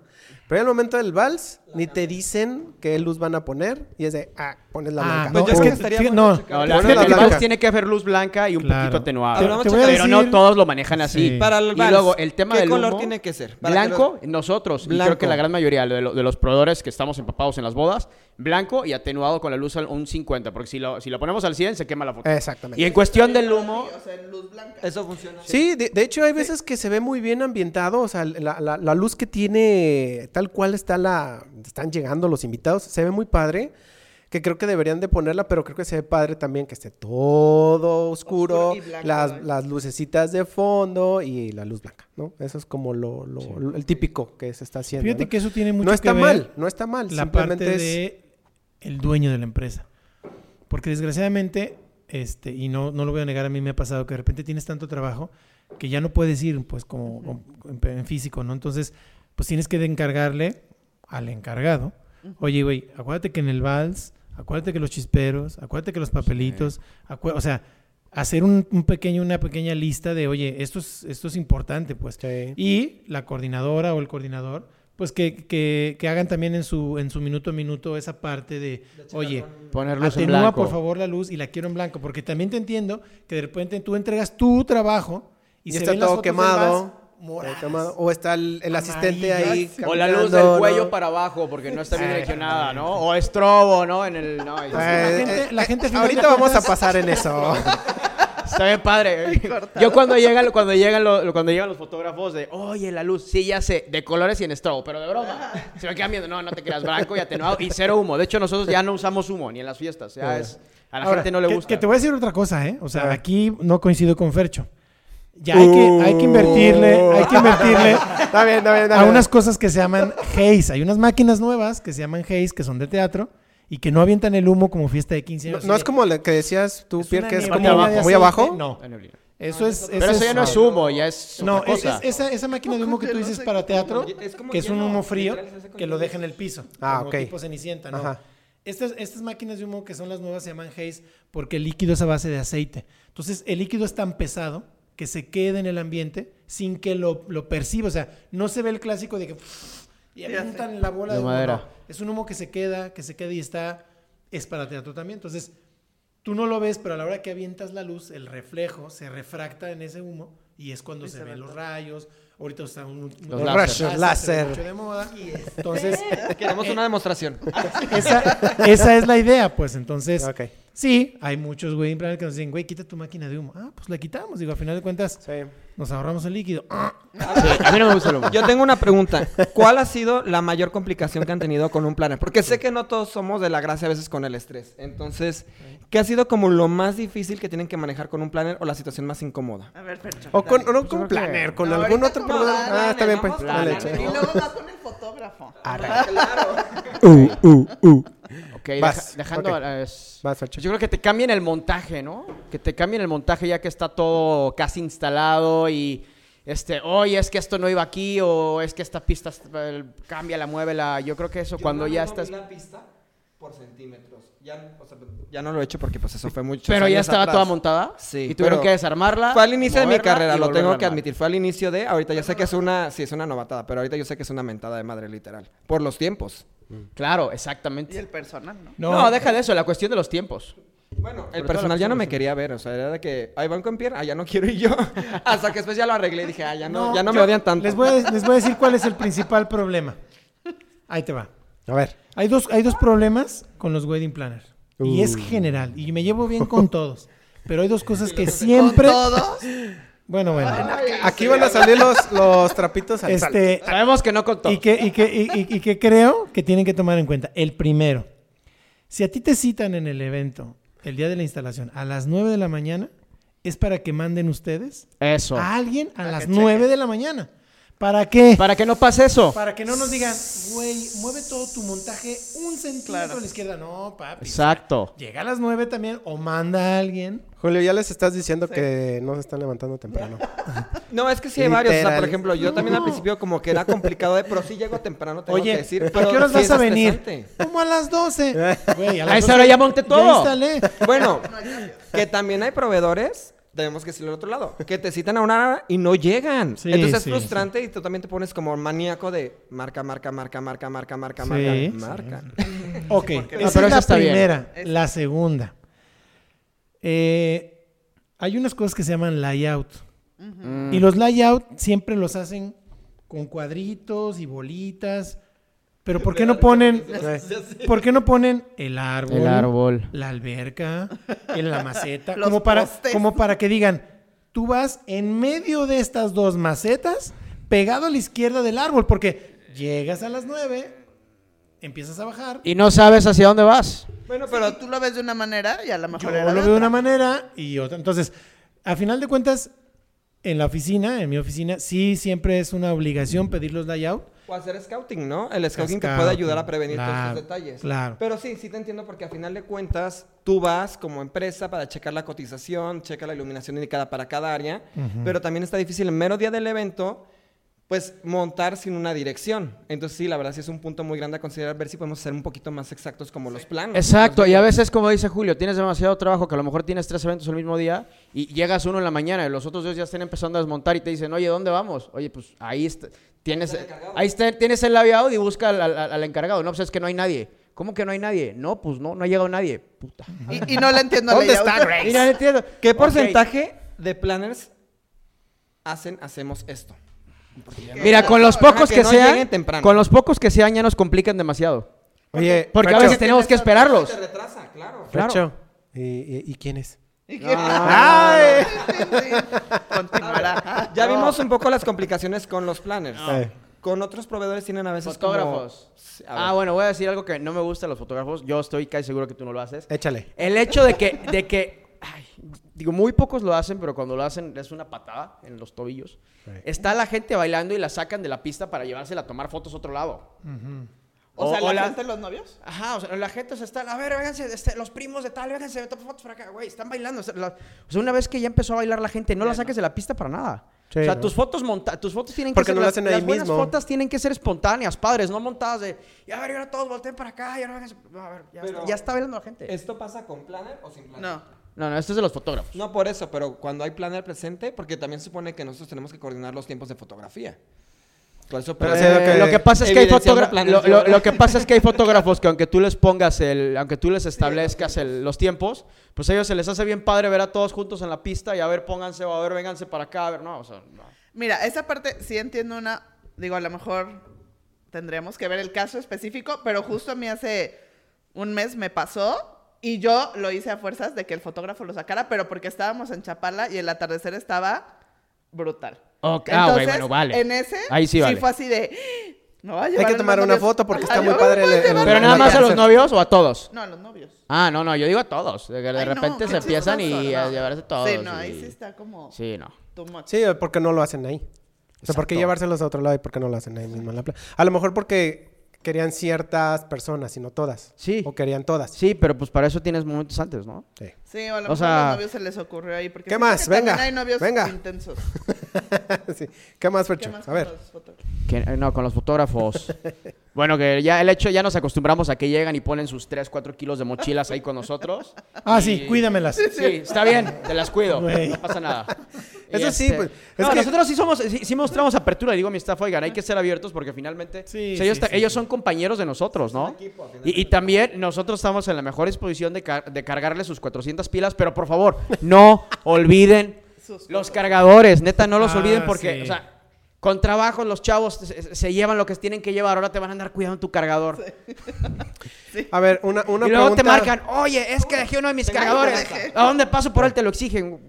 pero en el momento del vals ni te dicen qué luz van a poner y es de, ah, pones la Ah, blanca. no, Pues es que, estaría bueno no. No, la, la el blanca. vals tiene que haber luz blanca y un Claro. poquito atenuado. Ahora vamos a pero checar. no todos lo manejan así. Sí. Para el y vals, luego el tema ¿qué del color humo, tiene que ser? Para que Blanco, nosotros, y Blanco. creo que la gran mayoría de, lo- de los proveedores que estamos empapados en las bodas, blanco y atenuado con la luz al un 50, porque si lo, si lo ponemos al 100 se quema la foto. Exactamente. Y en cuestión del humo, Sí, o sea, en luz blanca. Eso funciona. Sí, de, de hecho hay veces que se ve muy bien ambientado, o sea, la, la- la luz que tiene, tal cual está la, están llegando los invitados, se ve muy padre, que creo que deberían de ponerla, pero creo que se ve padre también que esté todo oscuro, Oscuro y blanco, las, las lucecitas de fondo y la luz blanca, ¿no? Eso es como lo, lo- lo- el típico que se está haciendo. fíjate ¿no? que eso tiene mucho no está que ver mal, no está mal, la simplemente parte es... de el dueño de la empresa. Porque desgraciadamente, este, y no, no lo voy a negar, a mí me ha pasado que de repente tienes tanto trabajo que ya no puedes ir, pues, como, como en, físico, ¿no? Entonces, pues tienes que encargarle al encargado. Oye, güey, acuérdate que en el vals, acuérdate que los chisperos, acuérdate que los papelitos, o sea, hacer un, un pequeño, una pequeña lista de, oye, esto es, esto es importante, pues. Sí. Y la coordinadora o el coordinador, pues que, que, que hagan también en su, en su minuto a minuto esa parte de, oye, poner luz en atenúa blanco. por favor la luz y la quiero en blanco, porque también te entiendo que de repente tú entregas tu trabajo y, Y se está ven las todo fotos del quemado. moradas. Todo quemado. O está el, el asistente ahí. O la luz del cuello ¿no? para abajo porque no está bien direccionada, ¿no? O estrobo, ¿no? En el... No, Eh, La eh, gente- la gente, eh, final ahorita vamos a pasar en eso. Está bien padre. Yo cuando llegan, cuando llegan los, cuando llegan los fotógrafos de, oye, la luz, sí, ya sé, de colores y en strobo, pero de broma. Se me quedan viendo, no, no te creas, blanco y atenuado y cero humo. De hecho, nosotros ya no usamos humo ni en las fiestas. Ya es, a la Ahora, gente no le que- gusta. Que te voy a decir otra cosa, ¿eh? O sea, aquí no coincido con Fercho. Ya hay que, hay que invertirle, hay que invertirle Está bien, está bien, está a unas cosas que se llaman Haze. Hay unas máquinas nuevas que se llaman Haze, que son de teatro y que no avientan el humo como fiesta de 15 No, años. no es como lo que decías tú, Es Pierre, que es como de muy abajo. No. La. Eso es... Pero eso ya no es humo, ya es No, otra es- cosa. es- esa, esa máquina de humo que tú dices para teatro, Es como que es un humo frío, que lo deja en el piso. Ah, como ok. tipo cenicienta, ¿no? Ajá. Estas, estas máquinas de humo que son las nuevas se llaman haze porque el líquido es a base de aceite. Entonces, el líquido es tan pesado que se queda en el ambiente sin que lo, lo perciba. O sea, no se ve el clásico de que... Y avientan la bola De de, humo. madera. no. Es un humo que se queda, que se queda y está... Es para teatro también. Entonces, tú no lo ves, pero a la hora que avientas la luz, el reflejo se refracta en ese humo y es cuando se ven los rayos. Ahorita está un, un- Los un láser. se Láser. mucho de moda. Entonces, Queremos una demostración. esa, esa es la idea, pues. Entonces, Ok. Sí, hay muchos güey planes que nos dicen, güey, quita tu máquina de humo. Ah, pues la quitamos. Digo, a final de cuentas, Sí. nos ahorramos el líquido. Ah, Sí, a mí no me gusta el humo. Yo tengo una pregunta. ¿Cuál ha sido la mayor complicación que han tenido con un planner? Porque sé que no todos somos de la gracia a veces con el estrés. Entonces, ¿qué ha sido como lo más difícil que tienen que manejar con un planner o la situación más incómoda? A ver, Fercho. O con, no con planner, con No, algún otro planner, Ah, está bien, pues. Dale. Y luego va con el fotógrafo. Uh, uh, uh. Ok, Vas, deja- dejando... Vas. Yo creo que te cambien el montaje, ¿no? Que te cambien el montaje ya que está todo casi instalado y este, oye, es que esto no iba aquí o es que esta pista eh, cámbiala, muévela. Yo creo que eso cuando ya estás la pista por centímetros. Ya, o sea, ya no lo he hecho porque pues eso fue mucho. Pero ya estaba toda montada. Sí, Y tuvieron que desarmarla. Fue al inicio de mi carrera, lo tengo que admitir. Fue al inicio de. Ahorita yo sé que es una. Sí, es una novatada, pero ahorita yo sé que es una mentada de madre, literal. Por los tiempos. Claro, Y exactamente. el personal, ¿no? No, deja de eso, la cuestión de los tiempos. Bueno, el personal ya no me quería ver, o sea, era de que, ahí van con pierna, ah, ya no quiero ir yo. Hasta que después ya lo arreglé y dije, ah, ya no, ya no me odian tanto. Les voy, a, les voy a decir cuál es el principal problema. Ahí te va. A ver. Hay dos, hay dos problemas con los wedding planners. Y es Uh. general. Y me llevo bien con todos. Pero hay dos cosas que siempre... Con todos. Bueno, bueno. Aquí van a salir los, los trapitos al. Este, Sabemos que no contó. y, que, y, que, y, y- y que creo que tienen que tomar en cuenta. El primero, si a ti te citan en el evento el día de la instalación a las 9 de la mañana, es para que manden ustedes Eso. a alguien a las 9 de la mañana. ¿Para qué? Para que no pase eso. Para que no nos digan, güey, mueve todo tu montaje un centímetro Claro. a la izquierda. No, papi. Exacto. Llega a las 9 también o manda a alguien. Julio, ya les estás diciendo que no se están levantando temprano. No, es que sí hay varios, o sea, por ejemplo, yo también al principio como que era complicado, de, pero sí llego temprano, tengo Oye, que decir. ¿a qué horas sí vas a venir? Como a las 12. Güey, A las esa 12 hora ya monté todo. Ya instalé. Bueno, que también hay proveedores, tenemos que decirlo al otro lado, que te citan a una hora y no llegan. Sí, Entonces es sí, frustrante y tú también te pones como maníaco de marca, marca, marca, marca, marca, marca, Sí, marca, marca. Ok, no? esa Pero es la está bien. primera. La segunda. Eh, hay unas cosas que se llaman layout. Y los layout siempre los hacen con cuadritos y bolitas. Pero ¿por qué no ponen, ¿por qué no ponen el árbol, El árbol. la alberca, en la maceta? Los como, para, postes. como para que digan, tú vas en medio de estas dos macetas, pegado a la izquierda del árbol, porque llegas a las nueve, empiezas a bajar, Y no sabes hacia dónde vas. Bueno, Pero tú lo ves de una manera y a lo mejor Yo era lo veo de otra. una manera y otra. Entonces, a final de cuentas, en la oficina, en mi oficina, sí siempre es una obligación pedir los layout. O hacer scouting, ¿no? El scouting te Scouting, puede ayudar a prevenir todos estos detalles. claro. Pero sí, sí te entiendo porque a final de cuentas tú vas como empresa para checar la cotización, checa la iluminación indicada para cada área, pero también está difícil en mero día del evento pues montar sin una dirección. Entonces sí, la verdad sí es un punto muy grande a considerar ver si podemos ser un poquito más exactos como los planos. Exacto, Los y a veces, como dice Julio, tienes demasiado trabajo que a lo mejor tienes tres eventos el mismo día y llegas uno en la mañana y los otros dos ya están empezando a desmontar y te dicen, oye, ¿dónde vamos? Oye, pues ahí está, tienes, ahí está, tienes el layout y busca al, al- al encargado. No, pues es que no hay nadie. ¿Cómo que no hay nadie? No, pues no, no ha llegado nadie. Puta. Y, y no le entiendo a ¿Dónde está Grace? Mira, no entiendo. ¿Qué porcentaje de planners hacen, hacemos esto? Mira, con los pocos que que, no sean, con los pocos que sean ya nos complican demasiado. Oye, Porque a veces tenemos que esperarlos. Se retrasa, claro. ¿y, y, y quién es? ¿Y. Ya vimos un poco las complicaciones con los planners. Eh, Con otros proveedores tienen a veces Fotógrafos. A. Ah, bueno, voy a decir algo que no me gusta los fotógrafos. Yo estoy casi seguro que tú no lo haces. échale. El hecho de que, de que ay, digo, muy pocos lo hacen, pero cuando lo hacen es una patada en los tobillos. Sí. Está la gente bailando y la sacan de la pista para llevársela a tomar fotos a otro lado. O, O- sea, o la, la- gente, los novios. Ajá, o sea, la gente se está, a ver, vénganse, este, los primos de tal, vénganse, toma fotos para acá, güey, están bailando. O sea, la- o sea, una vez que ya empezó a bailar la gente, no la saques de la pista para nada. Sí, o sea, no. tus fotos monta tus fotos tienen Porque que ser no las, hacen ahí las buenas mismo. fotos tienen que ser espontáneas, padres, no montadas de, y a ver, ahora todos volteen para acá, y ahora vénganse. No, a ver, ya, Pero- está, ya está bailando la gente. ¿Esto pasa con planner o sin planner? No. No, no, esto es de los fotógrafos. No por eso, pero cuando hay planner presente, porque también se supone que nosotros tenemos que coordinar los tiempos de fotografía. Por eso, Pero pero- sí, lo que- lo que pasa es que hay fotógrafos planes lo, lo- de- lo que pasa es que hay fotógrafos que aunque tú les pongas el aunque tú les establezcas el- los tiempos pues a ellos se les hace bien padre ver a todos juntos en la pista y a ver pónganse o a ver vénganse para acá a ver no o sea no. Mira, esa parte sí entiendo una. Digo, a lo mejor tendríamos que ver el caso específico, pero justo a mí hace un mes me pasó y yo lo hice a fuerzas de que el fotógrafo lo sacara, pero porque estábamos en Chapala y el atardecer estaba brutal. Ok, ah, güey, bueno, vale. En ese, Ahí sí vale. fue así de. No va a Hay que tomar una novios foto porque está muy padre el- el- pero nada más a los novios o a todos No, a los novios. ah no no yo digo a todos de, de Ay, repente se empiezan chistoso, y a llevarse todos Sí, no, y- ahí sí está como sí no. Sí, porque no lo hacen ahí. O sea, ¿por qué llevárselos a otro lado y por qué no lo hacen ahí mismo en la playa? A lo mejor porque querían ciertas personas y no todas. Sí. O querían todas. sí pero pues para eso tienes momentos antes no Sí. Sí, o a lo O mejor sea- a los novios se les ocurrió ahí. Porque ¿Qué más? Venga, Hay novios venga. intensos. Sí. ¿Qué más, ¿Qué Fercho? más A con ver. los fotógrafos? Que- eh, no, con los fotógrafos. bueno, que ya el hecho, ya nos acostumbramos a que llegan y ponen sus 3, 4 kilos de mochilas ahí con nosotros. Ah, Y- sí, cuídamelas. Sí, está bien, te las cuido, no pasa nada. Eso sí, pues, es no, que- nosotros sí somos, sí, sí mostramos apertura, digo a mi staff, oigan, hay que ser abiertos porque finalmente Sí, o sea, ellos, sí, sí, sí. son compañeros de nosotros, ¿no? equipo, Y, y también nosotros estamos en la mejor disposición de, car- de cargarle sus 400 pilas, pero por favor, no olviden los cargadores, neta, no los Ah, olviden porque, sí. o sea, con trabajo los chavos se, se llevan lo que tienen que llevar, ahora te van a andar cuidando tu cargador. A ver, una, una y luego te pregunta- marcan, oye, es que dejé uno de mis cargadores. ¿A dónde paso por él? Te lo exigen.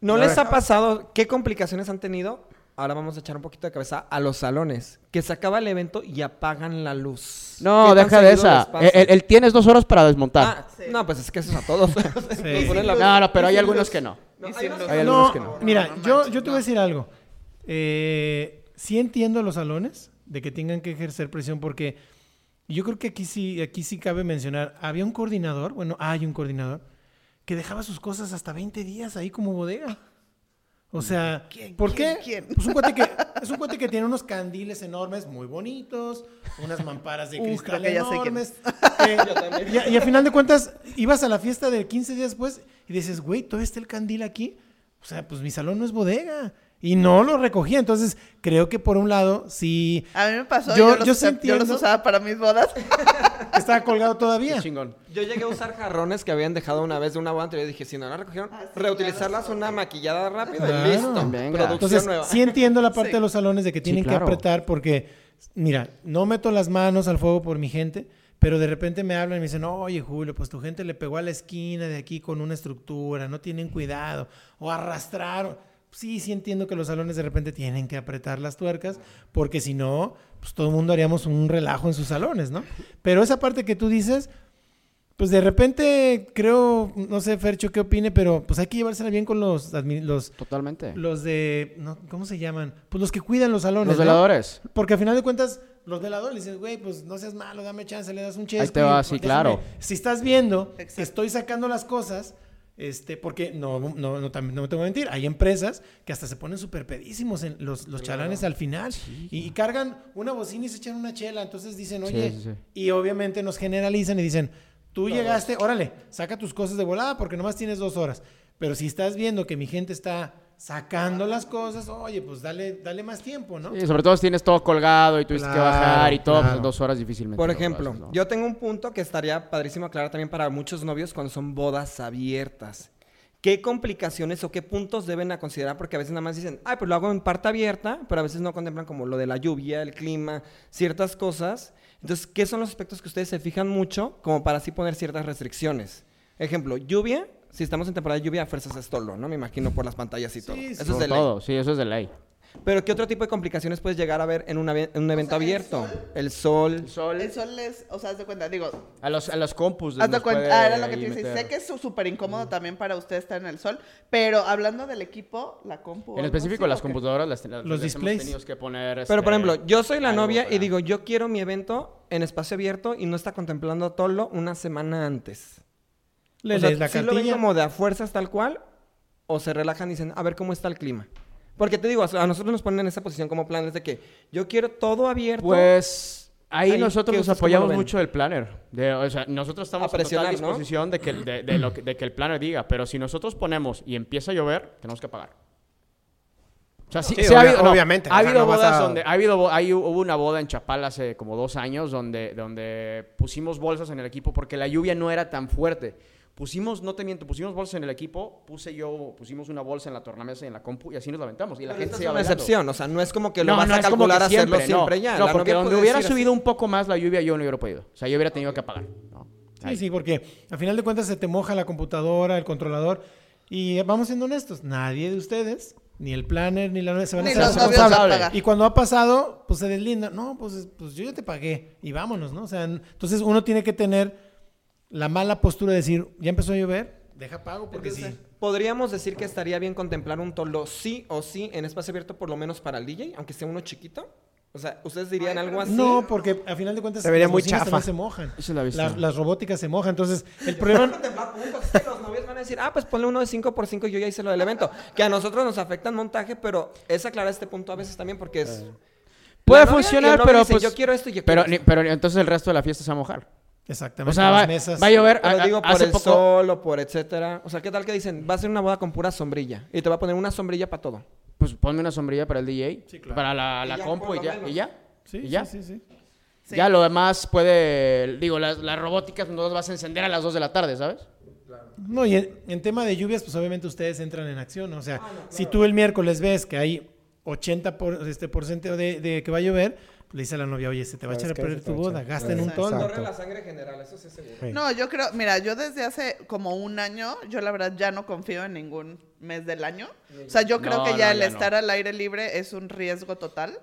¿No les ha pasado qué complicaciones han tenido? Ahora vamos a echar un poquito de cabeza a los salones. Que se acaba el evento y apagan la luz. No, ¿Qué tan deja de esa. el- el tienes dos horas para desmontar. Ah, No, pues es que eso es a todos. Nos ponen la- no, no, pero hay algunos que no. Hay unos algunos No, que no. mira, yo, yo te voy a decir algo. Eh, sí entiendo los salones de que tengan que ejercer presión porque yo creo que aquí sí, aquí sí cabe mencionar, había un coordinador, bueno, hay un coordinador, que dejaba sus cosas hasta 20 días ahí como bodega. O sea, ¿por quién, qué? quién? Pues un cuate que, es un cuate que tiene unos candiles enormes, muy bonitos, unas mamparas de Uh, cristal creo que ya sé quién enormes. que- y, a- y a final de cuentas, ibas a la fiesta de 15 días después y dices, güey, ¿todavía está el candil aquí? O sea, pues mi salón no es bodega. Y no lo recogía. Entonces, creo que por un lado, sí A mí me pasó, Yo- yo, los, yo los usaba para mis bodas. estaba colgado todavía. Qué chingón. Yo llegué a usar jarrones que habían dejado una vez de una boda anterior y dije, si no la recogieron, Ah, sí, reutilizarlas claro. una maquillada rápida Claro. y listo. Venga. Producción Entonces, nueva. sí entiendo la parte Sí. de los salones de que tienen claro. que apretar porque, mira, no meto las manos al fuego por mi gente, pero de repente me hablan y me dicen, oye, Julio, pues tu gente le pegó a la esquina de aquí con una estructura, no tienen cuidado, o arrastraron. Sí, sí entiendo que los salones de repente tienen que apretar las tuercas, porque si no, pues todo el mundo haríamos un relajo en sus salones, ¿no? Pero esa parte que tú dices, pues de repente creo, no sé, Fercho, qué opine, pero pues hay que llevársela bien con los, los, Totalmente. los de, no, ¿cómo se llaman? Pues los que cuidan los salones. Los ¿no? veladores. Porque al final de cuentas, los veladores le dices, güey, pues no seas malo, dame chance, le das un chesco. Ahí te va, sí, claro. Si estás viendo que Exacto. estoy sacando las cosas, este, porque no, no, no, también no me tengo que mentir, hay empresas que hasta se ponen súper pedísimos en los, los chalanes al final y, y cargan una bocina y se echan una chela. Entonces dicen, oye, sí, sí. y obviamente nos generalizan y dicen, tú llegaste, órale, saca tus cosas de volada porque nomás tienes dos horas. Pero si estás viendo que mi gente está sacando las cosas, oye, pues dale, dale más tiempo, ¿no? Sí, sobre todo si tienes todo colgado y tuviste que Claro, bajar y todo, pues claro. en dos horas difícilmente. Por lo ejemplo, haces, ¿no? yo tengo un punto que estaría padrísimo aclarar también para muchos novios cuando son bodas abiertas. ¿Qué complicaciones o qué puntos deben a considerar? Porque a veces nada más dicen, ay, pues lo hago en parte abierta, pero a veces no contemplan como lo de la lluvia, el clima, ciertas cosas. Entonces, ¿qué son los aspectos que ustedes se fijan mucho como para así poner ciertas restricciones? Ejemplo, lluvia. Si estamos en temporada de lluvia, a fuerzas es tolo, ¿no? Me imagino por las pantallas y todo. Sí. Eso es de ley. todo, sí, eso es de ley. Pero ¿qué otro tipo de complicaciones puedes llegar a ver en, una ve- en un evento sea, abierto? El sol. El sol. El sol es, o sea, haz de cuenta, digo, A los, a los compus. haz de cuenta, ah, era lo que te sé que es súper incómodo también para usted estar en el sol, pero hablando del equipo, la compu... En específico, las computadoras las, las- Los hemos displays. tenido que poner. Pero por este, ejemplo, yo soy la novia y para- digo, yo quiero mi evento en espacio abierto y no está contemplando Tolo una semana antes. Le o sea, lees la ¿sí lo ven como de a fuerzas tal cual? ¿O se relajan y dicen, a ver cómo está el clima? Porque te digo, a nosotros nos ponen en esa posición como planes de que yo quiero todo abierto. Pues ahí Ahí, nosotros ¿qué nos apoyamos mucho del planner. De- o sea, nosotros estamos A total ¿no? disposición de, que, el- de, de lo que, de que el planner diga. Pero si nosotros ponemos y empieza a llover, tenemos que pagar. O sea, sí, Sí, sí ha obvia- habido, no, obviamente, Ha habido no bodas a- donde... Ha habido, ahí hubo una boda en Chapal hace como dos años donde, donde pusimos bolsas en el equipo porque la lluvia no era tan fuerte. Pusimos, no te miento, pusimos bolsas en el equipo, puse yo, pusimos una bolsa en la tornamesa y en la compu y así nos la aventamos. Y la Pero gente se es iba una bailando. excepción, o sea, no es como que lo No, vas no a es como calcular hacerlo siempre, siempre, no. ya. No, porque donde puede hubiera subido así. un poco más la lluvia, yo no hubiera podido. O sea, yo hubiera tenido que pagar. ¿no? Sí, sí, porque al final de cuentas se te moja la computadora, el controlador. Y vamos siendo honestos, nadie de ustedes, ni el planner, ni la novia se van a Ni hacer a responsables. pagar. Y cuando ha pasado, pues se deslinda. No, pues, pues yo ya te pagué y vámonos, ¿no? O sea, entonces uno tiene que tener la mala postura de decir, ya empezó a llover, deja pago porque Entonces, sí. Podríamos decir que estaría bien contemplar un tolo sí o sí en espacio abierto, por lo menos para el DJ, aunque sea uno chiquito. O sea, ¿ustedes dirían algo así? No, porque al final de cuentas Se vería las muy chafa. también se mojan. Esa es la vista. Las, las robóticas se mojan. Entonces, el problema... los novios van a decir, ah, pues ponle uno de 5 por 5 y yo ya hice lo del evento. Que a nosotros nos afecta en montaje, pero es aclarar este punto a veces también porque es... Puede el funcionar, pero pues... yo quiero esto y yo pero, quiero ni- esto. pero entonces el resto de la fiesta se va a mojar. Exactamente. O sea, las va, mesas. va a llover. Digo, por hace el poco, sol o por etcétera. O sea, ¿qué tal que dicen? Va a ser una boda con pura sombrilla. Y te va a poner una sombrilla para todo. Pues ponme una sombrilla para el DJ, Sí, claro. para la, la Y ya, compu y ya, y ya. Sí, ¿Y ya? sí, sí, sí. Sí. Ya lo demás puede, digo, las, las robóticas no las vas a encender a las 2 de la tarde, ¿sabes? No, y en, en tema de lluvias, pues obviamente ustedes entran en acción. O Ah, sea, si tú el miércoles ves que hay 80% por, este, por ciento de, de que va a llover, pues le dice a la novia, oye, se te va a ¿Sabes echar a perder tu boda, gasta en un toldo. La sangre general, eso sí es seguro. No, yo creo, mira, yo desde hace como un año, yo la verdad ya no confío en ningún mes del año. O sea, yo creo No, que no, ya el ya no. estar al aire libre es un riesgo total.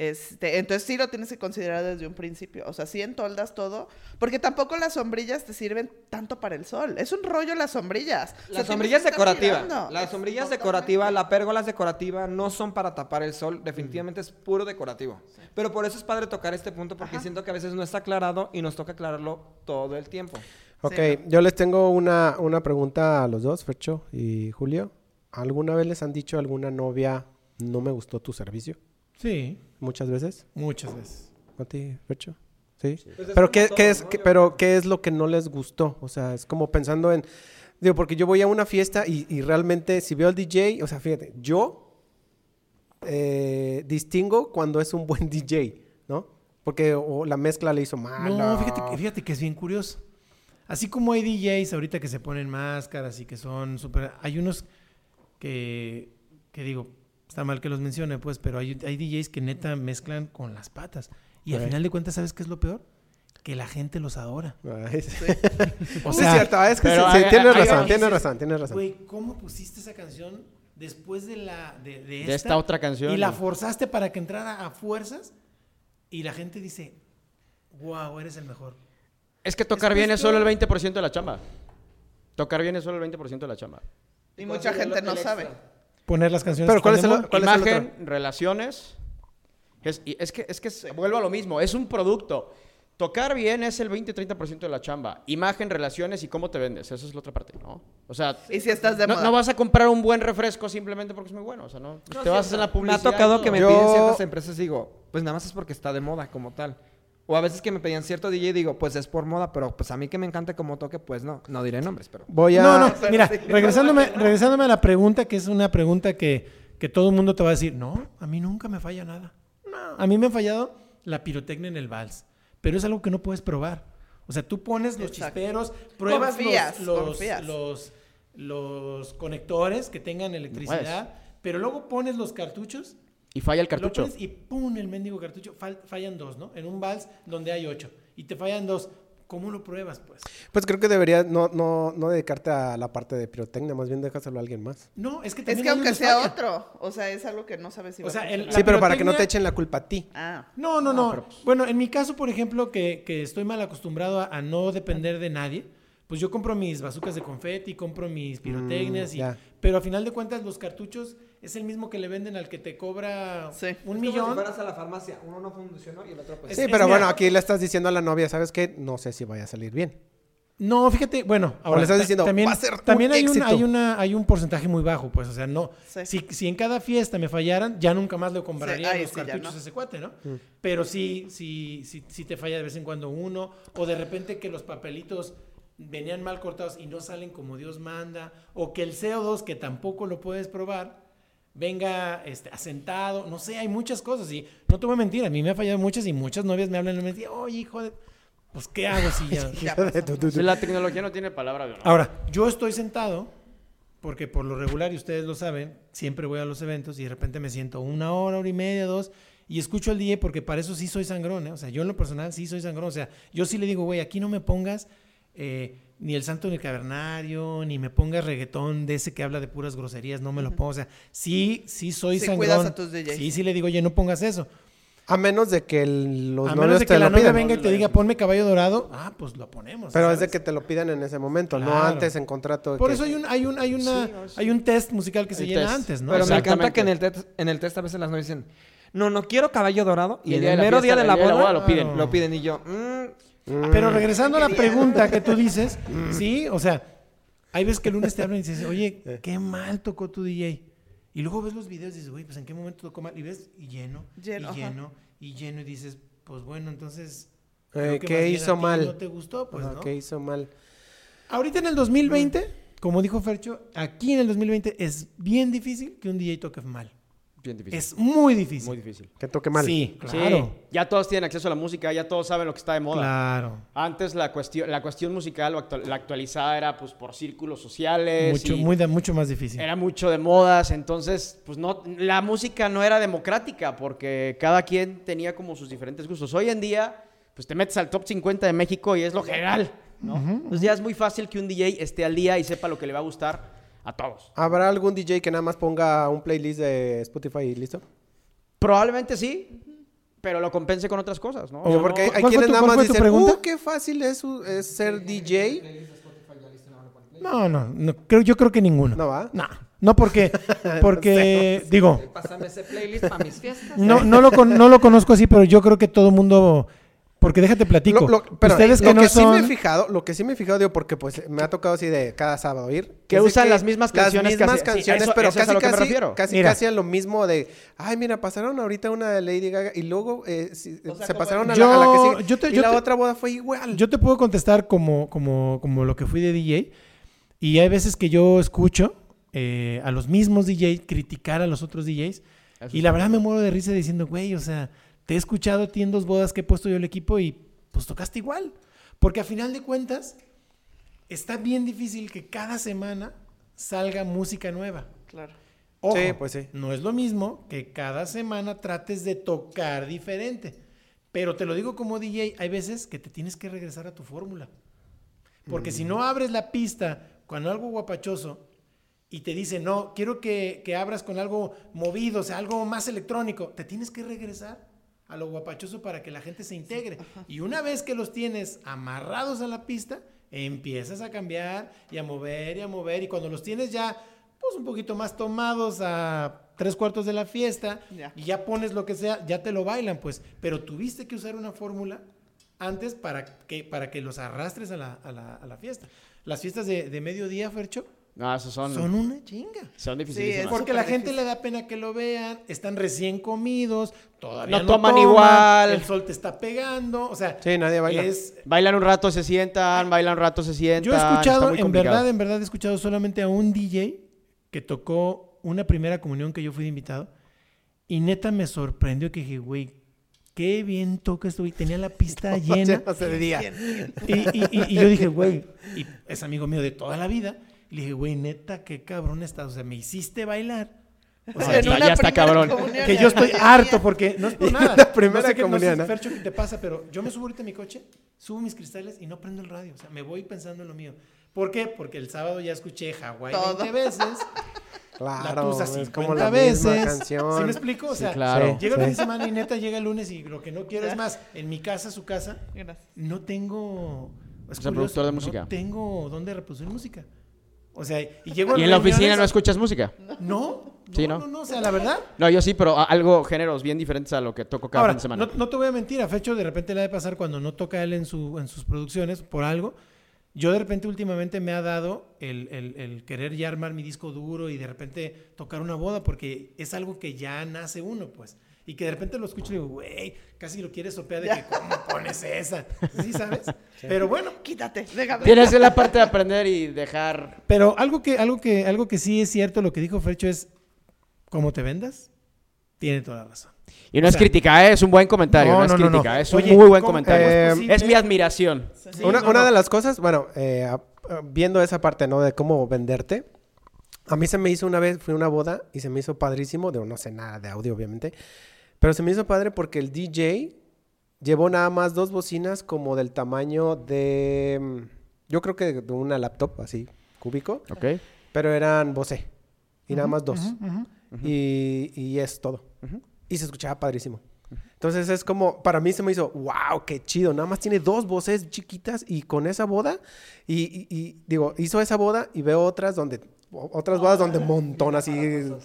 Este, entonces sí lo tienes que considerar desde un principio. O sea, sí entoldas todo, porque tampoco las sombrillas te sirven tanto para el sol. Es un rollo las sombrillas. O sea, La tienes sombrilla es que estar decorativa. mirando. La Totalmente. pérgola es decorativa, no son para tapar el sol, definitivamente es puro decorativo. Pero por eso es padre tocar este punto porque Ajá. siento que a veces no está aclarado y nos toca aclararlo todo el tiempo. Ok, Sí, yo les tengo una, una pregunta a los dos, Fercho y Julio. ¿Alguna vez les han dicho a alguna novia, no me gustó tu servicio? Sí, Muchas veces. muchas veces. ¿A ti, Fercho? Sí. Pues es pero ¿qué, todo, qué es, ¿no? qué- Yo- pero ¿qué es lo que no les gustó? O sea, es como pensando en... Digo, porque yo voy a una fiesta y, y realmente si veo al DJ, o sea, fíjate, yo eh, distingo cuando es un buen DJ, ¿no? Porque o la mezcla le hizo mal. No, fíjate, que- fíjate que es bien curioso. Así como hay DJs ahorita que se ponen máscaras y que son súper... Hay unos que, que digo, está mal que los mencione, pues, pero hay, hay DJs que neta mezclan con las patas. Y al final de cuentas, ¿sabes qué es lo peor? Que la gente los adora. Ay, sí. O Sí, es cierto, es que sí, pero sí, hay- tienes hay- razón, hay- tienes dices, razón, tienes razón. Güey, ¿cómo pusiste esa canción después de la de, de De esta otra canción. Y la forzaste para que entrara a fuerzas y la gente dice, wow, eres el mejor. Es que tocar Es bien es solo el 20% de la chamba. Tocar bien es solo el 20% de la chamba. Y mucha gente no sabe. Poner las canciones Pero ¿cuál es el-. ¿Cuál es el Imagen, relaciones. Es, y es que, es que vuelvo a lo mismo, es un producto. Tocar bien es el 20-30% de la chamba. Imagen, relaciones y cómo te vendes. Esa es la otra parte, ¿no? O sea, Y si estás de no, moda. no vas a comprar un buen refresco simplemente porque es muy bueno. O sea, no, te vas a hacer la Me ha publicidad. tocado que me Yo- piden ciertas empresas y digo, pues nada más es porque está de moda como tal. O a veces que me pedían cierto DJ y digo, pues es por moda, pero pues a mí que me encanta como toque, pues no. No diré nombres, pero... Voy a... No, no, mira, regresándome, regresándome a la pregunta, que es una pregunta que, que todo el mundo te va a decir, no, a mí nunca me falla nada. No, a mí me ha fallado la pirotecnia en el vals, pero es algo que no puedes probar. O sea, tú pones los Exacto. chisperos, pruebas Confías, los, los, confías. los, los conectores que tengan electricidad, pero luego pones los cartuchos Y falla el lo cartucho. pones y ¡pum! el mendigo cartucho. Fal- fallan dos, ¿no? En un vals donde hay ocho. Y te fallan dos. ¿cómo lo pruebas, pues? Pues creo que deberías no, no, no dedicarte a la parte de pirotecnia, más bien déjaselo a alguien más. No, es que Es también que hay aunque sea falla. otro, o sea, es algo que no sabes si O va a el-. Sí, pero para que no te echen la culpa a ti. Ah, No, no, no. pero, pues- Bueno, en mi caso, por ejemplo, que, que estoy mal acostumbrado a, a no depender de nadie, pues yo compro mis bazucas de confeti, compro mis pirotecnias, Mm, y, ya. pero a final de cuentas los cartuchos es el mismo que le venden al que te cobra Sí. un Es como millón. Si fueras a la farmacia, uno no funcionó y el otro pues. Es- Sí, es pero mira- bueno, aquí le estás diciendo a la novia, ¿sabes qué? No sé si vaya a salir bien. No, fíjate, bueno, ahora le estás diciendo, también, "Va a ser un también hay, un, éxito". hay, una, hay un porcentaje muy bajo, pues, o sea, no. Sí. Si, si en cada fiesta me fallaran, ya nunca más le compraría Sí, los ya cartuchos no. a ese cuate, ¿no? Mm. Pero sí, sí, sí, sí te falla de vez en cuando uno, o de repente que los papelitos venían mal cortados y no salen como Dios manda, o que el CO2, que tampoco lo puedes probar, venga este, asentado, no sé, hay muchas cosas, y no te voy a mentir, a mí me ha fallado muchas y muchas novias me hablan y me dicen, oye, hijo de... Pues, ¿qué hago si ya...? ya la tecnología no tiene palabra de honor. Ahora, yo estoy sentado, porque por lo regular, y ustedes lo saben, siempre voy a los eventos y de repente me siento una hora, hora y media, dos, y escucho al DJ porque para eso sí soy sangrón, ¿eh? O sea, yo en lo personal sí soy sangrón. O sea, yo sí le digo, güey, aquí no me pongas eh, ni el santo ni el cavernario, ni me pongas reggaetón de ese que habla de puras groserías, no me lo pongo. O sea, sí, sí soy Sí sangrón. a tus DJs. Sí, sí le digo, oye, no pongas eso. A menos de que el- los a novios menos de te que la novia pidan. venga y te diga, ponme caballo dorado, ah, pues lo ponemos. Pero es de que te lo pidan en ese momento, no antes en contrato. Por que- eso hay un, hay un, hay una, Sí, no, sí. hay un test musical que se llena antes, ¿no? Pero me encanta que en el, test, en el test a veces las novias dicen, no, no quiero caballo dorado. Y, Y el el, día de la mero día de la día de la boda, boda lo piden. Lo piden y yo, Mm. Pero regresando a la pregunta que tú dices, sí, o sea, hay veces que el lunes te hablan y dices, oye, qué mal tocó tu DJ. Y luego ves los videos y dices, güey, pues en qué momento tocó mal. Y ves, y lleno, Lleno, y ajá. lleno, y lleno. Y dices, pues bueno, entonces. Eh, que ¿Qué hizo mal? No te gustó, pues, Ajá, ¿no? ¿Qué hizo mal? Ahorita en el 2020, como dijo Fercho, aquí en el 2020 es bien difícil que un DJ toque mal. Bien difícil. Es muy difícil. muy difícil. Que toque mal. Sí, Sí, claro. ya todos tienen acceso a la música, ya todos saben lo que está de moda. Claro. Antes la cuestión, la cuestión musical, la actualizada era pues por círculos sociales. Mucho, muy, mucho más difícil. Era mucho de modas, entonces pues no, la música no era democrática porque cada quien tenía como sus diferentes gustos. Hoy en día pues te metes al top 50 de México y es lo general, ¿no? Entonces ya es muy fácil que un DJ esté al día y sepa lo que le va a gustar a todos. ¿Habrá algún DJ que nada más ponga un playlist de Spotify y listo? Probablemente sí, pero lo compense con otras cosas, ¿no? O- Porque no- hay ¿Cuál fue quienes tu- nada más dicen, uh, qué fácil es, ser DJ. No, no, no, creo, yo creo que ninguno. ¿No va? No, no porque, porque digo, pásame ese playlist para mis fiestas. no, no, lo, con- no lo conozco así, pero yo creo que todo mundo, porque déjate platico. Lo, lo- pero Ustedes que lo no que sí me he son, fijado, lo que sí me he fijado, digo, porque pues me ha tocado así de cada sábado ir. Que usan las mismas canciones Las mismas casi- sí, canciones, eso- pero eso es a casi, lo que me casi, refiero. casi, Mira. casi a lo mismo de, ay, mira, pasaron ahorita una de Lady Gaga y luego eh, sí, O sea, se pasaron a, Yo- la, a la que sigue. yo te- y yo la te- otra boda fue igual. yo te puedo contestar como, como, como lo que fui de DJ, y hay veces que yo escucho eh, a los mismos DJs criticar a los otros DJs, Eso y la verdad me muero de risa diciendo, güey, o sea, te he escuchado a ti en dos bodas que he puesto yo el equipo y pues tocaste igual. Porque a final de cuentas, está bien difícil que cada semana salga música nueva. Claro. Ojo, Sí, pues sí. No es lo mismo que cada semana trates de tocar diferente. Pero te lo digo como DJ, hay veces que te tienes que regresar a tu fórmula. Porque si no abres la pista con algo guapachoso y te dice, no, quiero que, que abras con algo movido, o sea, algo más electrónico, te tienes que regresar a lo guapachoso para que la gente se integre. Y una vez que los tienes amarrados a la pista, empiezas a cambiar y a mover y a mover. Y cuando los tienes ya, pues un poquito más tomados a tres cuartos de la fiesta Ya. y ya pones lo que sea, ya te lo bailan, pues. Pero tuviste que usar una fórmula antes para que, para que los arrastres a la, a la- a la fiesta. Las fiestas de, de mediodía, Fercho, No, esos son, son una chinga. son Sí, dificilísimas. es- Porque la gente difícil. le da pena que lo vean, están recién comidos, todavía No no, toman toman, igual. el sol te está pegando, o sea, Sí, nadie baila. es- Bailan un rato, se sientan, bailan un rato, se sientan. yo he está escuchado, muy en verdad, en verdad he escuchado solamente a un DJ que tocó una primera comunión que yo fui de invitado y neta me sorprendió que dije, güey, qué bien toca esto, güey, tenía la pista llena. Y, y- y- y yo dije, güey, y es amigo mío de toda la vida. Y le dije, güey, neta, qué cabrón estás. O sea, me hiciste bailar. O sea, En ya- está cabrón. comunión que ya yo estoy harto porque no es por nada. la primera no sé qué, comunión, no sé, Fercho, qué te pasa, pero yo me subo ahorita a mi coche, subo mis cristales y no prendo el radio. O sea, me voy pensando en lo mío. ¿Por qué? Porque el sábado ya escuché Hawái Todo. 20 veces, Claro, la es 50 como la veces. misma canción. ¿Sí me explico? O Sí, sea, claro. llega el Sí. fin de semana y neta llega el lunes y lo que no quiero es más, en mi casa, su casa, Gracias. no tengo... Es O sea, productor de música. No tengo dónde reproducir música. O sea, y llego a ¿Y en la oficina no escuchas música? No, no, Sí, no, ¿no? no, o sea, la verdad. No, yo sí, pero algo, géneros bien diferentes a lo que toco cada Ahora, fin de semana. no, no te voy a mentir, a Fecho de repente le ha de pasar cuando no toca él en, su, en sus producciones por algo. Yo de repente últimamente me ha dado el, el- el querer ya armar mi disco duro y de repente tocar una boda porque es algo que ya nace uno, pues. Y que de repente lo escucho y digo, güey, casi lo quieres sopear de que cómo pones esa. ¿Sí sabes? Pero bueno, Quítate, déjame. Tienes la parte de aprender y dejar... pero algo que, algo que, algo que sí es cierto, lo que dijo Fercho es, ¿cómo te vendas? Tiene toda la razón. Y no O es sea, crítica, ¿eh? es un buen comentario, no, no, es no, crítica, no. es un Oye, muy buen ¿cómo- comentario. cómo es mi admiración. Sí, una no, una de las cosas, bueno, eh, a- a- viendo esa parte, ¿no? De cómo venderte. A mí se me hizo una vez, fui a una boda y se me hizo padrísimo. Digo, no sé nada de audio, obviamente. Pero se me hizo padre porque el DJ llevó nada más dos bocinas como del tamaño de... mm, Yo creo que de una laptop, así, cúbico. ¿Ok? Pero eran Bose. Y nada más dos. Y, y es todo. Y se escuchaba padrísimo. Entonces es como, para mí se me hizo, wow, qué chido. Nada más tiene dos voces chiquitas y con esa boda, y, y- y, digo, hizo esa boda y veo otras donde, otras bodas donde montón así,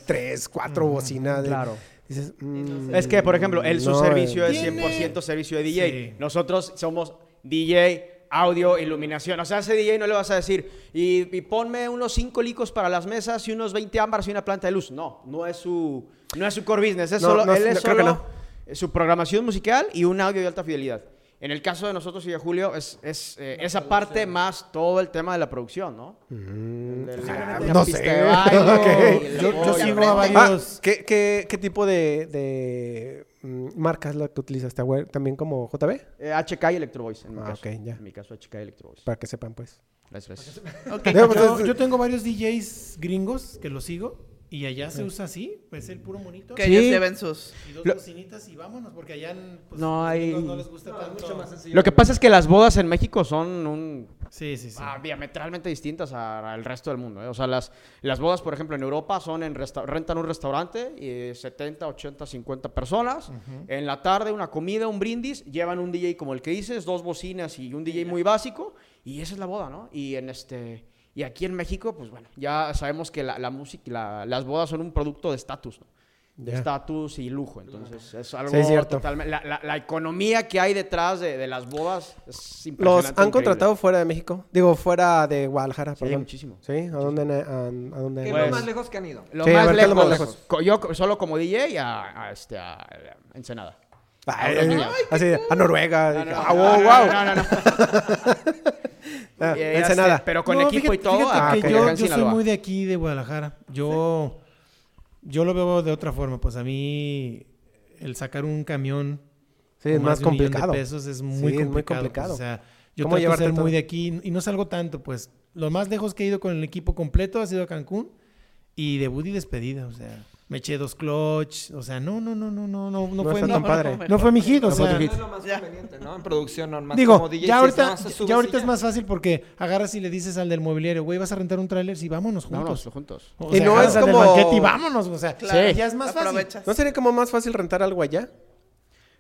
tres, cuatro bocinas. de- claro. Dices, mm, Es que, por ejemplo, él su no, servicio es Tiene- 100% servicio de DJ. Sí. Nosotros somos DJ, audio, iluminación. O sea, a ese DJ no le vas a decir, y, y ponme unos 5 licos para las mesas y unos 20 ámbares y una planta de luz. No, no es su, no es su core business. Es No, solo, no, él no, es creo que solo su programación musical y un audio de alta fidelidad. En el caso de nosotros y de Julio, es, es, eh, esa parte más todo el tema de la producción, ¿no? El ah, no pista sé. de baile, Yo, sigo a Ah, varios... ¿qué, qué, qué tipo de, de, mm, marca es la que utilizaste? güey? ¿También como JB? Eh, HK y Electro Voice, en mi Ah, caso. ya. En mi caso, HK y Electro Voice. Para que sepan, pues. Gracias, pues, Yo, yo tengo varios DJs gringos que los sigo y allá se usa así, pues el puro monito. Que Sí. ellos lleven sus. Y dos Lo- bocinitas y vámonos, porque allá en, pues, No hay- gringos no les gusta tanto. Lo que pasa es que las bodas en México son un Sí, sí, sí. ah, diametralmente distintas a- al resto del mundo. ¿eh? O sea, las, las bodas, por ejemplo, en Europa son en resta- rentan un restaurante y 70, 80, 50 personas. En la tarde una comida, un brindis, llevan un DJ como el que dices, dos bocinas y un DJ muy básico y esa es la boda, ¿no? Y en este y aquí en México, pues bueno, ya sabemos que la, la música, la- las bodas son un producto de estatus, ¿no? De estatus y lujo. Entonces, es algo Sí, es cierto. totalmente. La, la- la economía que hay detrás de, de las bodas es ¿Los impresionante. han increíble. contratado fuera de México? Digo, fuera de Guadalajara, Sí, perdón. muchísimo. ¿Sí? ¿A dónde? a- a dónde- ¿Qué es Pues- lo más lejos que han ido? Lo Sí, más, ver, ¿qué es lo lejos, más lejos? co- Yo solo como DJ a, a este, a, a Ensenada. Ay, Ay, ay, así, a Noruega. No, dije, no, ah, no, wow, wow. no, no, no. Ah, Y, Ensenada. pero con No, equipo fíjate- y todo. ah, que yo, soy muy de aquí, de Guadalajara. Yo, yo lo veo de otra forma. Pues a mí, el sacar un camión Sí, es más de un millón complicado. de pesos es muy Sí, es muy complicado. pues, o sea, yo ¿Cómo trato de ser todo? muy de aquí y no salgo tanto. Pues lo más lejos que he ido con el equipo completo ha sido a Cancún y debut y despedida. O sea, me eché dos clutch. O sea, no, no, no, no, no, no, no fue mi, tan padre. no fue mi hit. O No fue sea. No es lo más conveniente, ¿no? En producción normal. Digo, ya ahorita, ya ahorita es más fácil porque agarras y le dices al del mobiliario, güey, vas a rentar un tráiler, sí, vámonos juntos. Vámonos juntos. Y no es como- y vámonos, o sea, ya es más fácil. ¿No sería como más fácil rentar algo allá?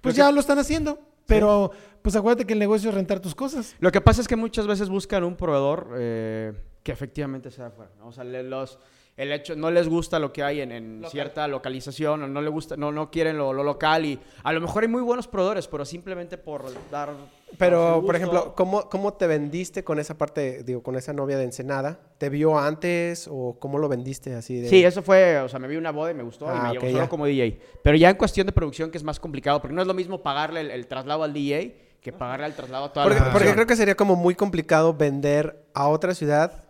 Pues ya lo están haciendo, pero pues acuérdate que el negocio es rentar tus cosas. Lo que pasa es que muchas veces buscan un proveedor eh, que efectivamente sea afuera. ¿no? O sea, le- los, el hecho, no les gusta lo que hay en, en Local. cierta localización, o no le gusta, no, no quieren lo, lo local y a lo mejor hay muy buenos proveedores, pero simplemente por dar. Pero, por ejemplo, ¿cómo, ¿cómo te vendiste con esa parte, digo, con esa novia de Ensenada? ¿Te vio antes o cómo lo vendiste así? De... Sí, eso fue, o sea, me vi una boda y me gustó y Ah, me ok, llevó solo ya. como DJ. Pero ya en cuestión de producción, que es más complicado, porque no es lo mismo pagarle el, el traslado al DJ que pagarle el traslado a toda Porque, la porque creo que sería como muy complicado vender a otra ciudad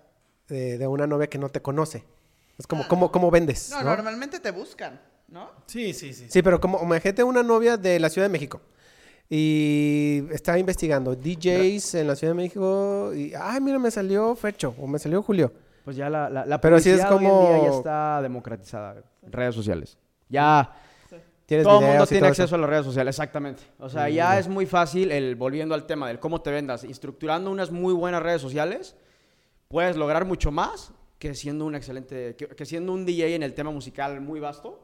de, de una novia que no te conoce. Es como, ¿cómo, cómo vendes? No, ¿no? normalmente te buscan, ¿no? Sí, sí, sí. Sí, pero como imagínate una novia de la Ciudad de México y está investigando DJs en la Ciudad de México y, ay, mira, me salió Fecho o me salió Julio. Pues ya la, la, la Pero sí es publicidad hoy en día ya como- está democratizada redes sociales. Ya Tienes todo el mundo tiene acceso eso. a las redes sociales, exactamente. O sea, ya es muy fácil, el, volviendo al tema del cómo te vendas, estructurando unas muy buenas redes sociales, puedes lograr mucho más que siendo un excelente, que, que siendo un DJ en el tema musical muy vasto,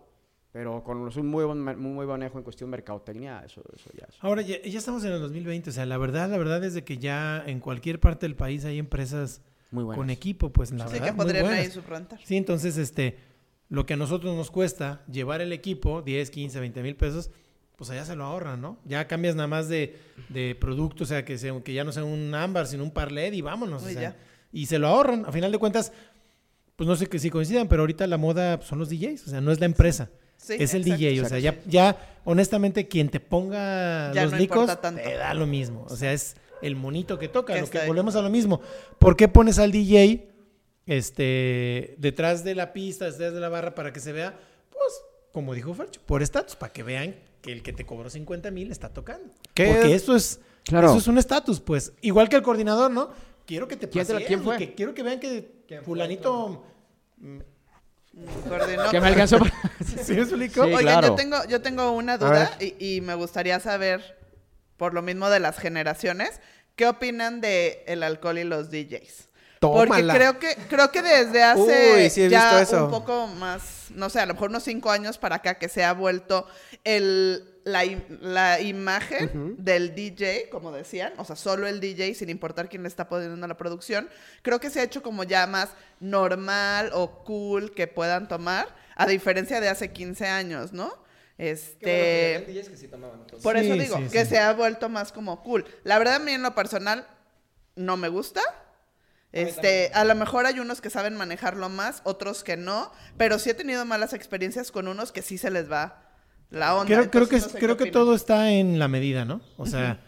pero con un muy buen, muy buen manejo en cuestión de mercadotecnia, eso, eso ya es. Ahora, ya, ya estamos en el 2020, o sea, la verdad, la verdad es de que ya en cualquier parte del país hay empresas Muy con equipo, pues la Sí, verdad, que muy podrían ahí buenas. suplantar. Sí, entonces, este, lo que a nosotros nos cuesta llevar el equipo, 10, 15, 20 mil pesos, pues allá se lo ahorran, ¿no? Ya cambias nada más de, de producto, o sea, que, sea, que ya no sea un ámbar, sino un parlet y vámonos. o Y sea, ya. y se lo ahorran. A final de cuentas, pues no sé que si coincidan, pero ahorita la moda son los DJs, o sea, no es la empresa. Sí, es el exacto. DJ, o sea, ya, ya honestamente quien te ponga Ya los no licos importa tanto. te da lo mismo, o sea, es el monito que toca, Que lo que ahí. volvemos a lo mismo. ¿Por qué pones al DJ este detrás de la pista, detrás de la barra para que se vea? Pues, como dijo Fercho, por estatus, para que vean que el que te cobró 50 mil está tocando. ¿Qué Porque es? eso es, Claro. eso es un estatus, pues. Igual que el coordinador, ¿no? Quiero que te ¿Quién te la- pasees, quién fue? que quiero que vean que fulanito... Coordinó. Que me alcanzó para- ¿Sí me explico? Sí, Oigan, claro. yo tengo, yo tengo una duda y, y me gustaría saber, por lo mismo de las generaciones, ¿qué opinan de el alcohol y los DJs? Porque creo que, creo que desde hace Uy, sí he ya visto eso. un poco más, no sé, a lo mejor unos cinco años para acá que se ha vuelto el, la, im- la imagen del DJ, como decían, o sea, solo el DJ, sin importar quién le está poniendo la producción, creo que se ha hecho como ya más normal o cool que puedan tomar, a diferencia de hace 15 años, ¿no? Este... Por Sí, eso digo, sí, que se ha vuelto más como cool. La verdad, a mí en lo personal no me gusta. Este, a lo mejor hay unos que saben manejarlo más, otros que no, pero sí he tenido malas experiencias con unos que sí se les va la onda. Creo, creo que, Entonces, no sé creo que todo está en la medida, ¿no? O sea,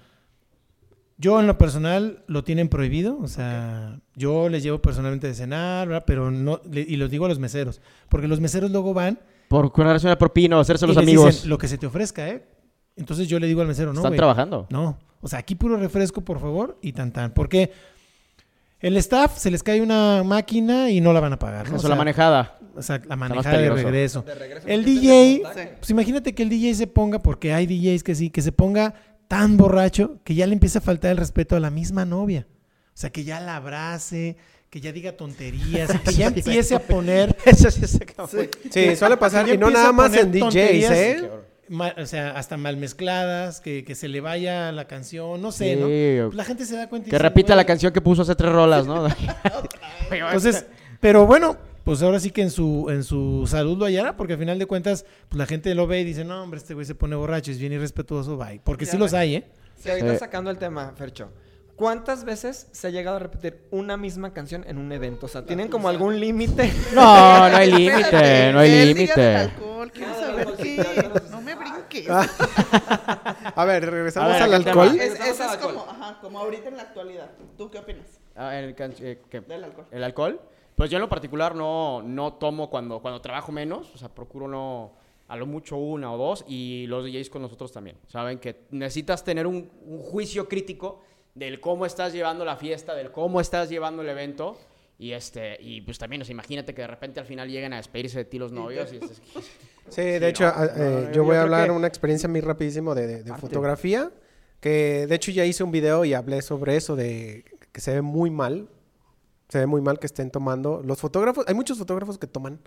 yo en lo personal lo tienen prohibido. O sea, yo les llevo personalmente de cenar, ¿verdad? Pero no, le- y los digo a los meseros. Porque los meseros luego van Por cobrarse una propina o hacerse y los les amigos. dicen lo que se te ofrezca, ¿eh? Entonces yo le digo al mesero, no, Están trabajando. No. O sea, aquí puro refresco, por favor, y tan tan. Porque el staff se les cae una máquina y no la van a pagar. ¿no? O Eso, la sea, manejada. o sea, la manejada de regreso. El DJ, pues imagínate que el DJ se ponga, porque hay DJs que sí, que se ponga tan borracho que ya le empieza a faltar el respeto a la misma novia. O sea, que ya la abrace, que ya diga tonterías, que ya empiece a poner... Eso sí se acabó. Sí, suele pasar. Y no nada más en DJs, ¿eh? O sea, hasta mal mezcladas, que, que se le vaya la canción, no sé, Sí, ¿no? Pues la gente se da cuenta y Que dice, repita la canción que puso hace tres rolas, ¿no? Entonces, pero bueno, pues ahora sí que en su, en su salud lo hallará, porque al final de cuentas, pues la gente lo ve y dice, no, hombre, este güey se pone borracho, es bien irrespetuoso, bye. Porque Ya sí los hay, ¿eh? Sí, ahorita sacando el tema, Fercho. ¿Cuántas veces se ha llegado a repetir una misma canción en un evento? O sea, ¿tienen como algún límite? No, no hay límite, no hay límite. alcohol, quiero saber qué. No A ver, regresamos A ver, al alcohol. Es, Regresamos eso al es alcohol. como, ajá, como ahorita en la actualidad. ¿Tú qué opinas Ah, el, can- eh, ¿qué? del alcohol? ¿El alcohol? Pues yo en lo particular no, no tomo cuando, cuando trabajo menos, o sea, procuro no, a lo mucho una o dos, y los DJs con nosotros también. Saben que necesitas tener un, un juicio crítico del cómo estás llevando la fiesta, del cómo estás llevando el evento, y este, y pues también, o sea, imagínate que de repente al final lleguen a despedirse de ti los novios, y es- Sí, de Sí, hecho, no, a- no, eh, no, yo yo voy a hablar que- una experiencia muy rapidísimo de, de- de fotografía, que de hecho ya hice un video y hablé sobre eso, de que se ve muy mal, se ve muy mal que estén tomando. Los fotógrafos, hay muchos fotógrafos que toman,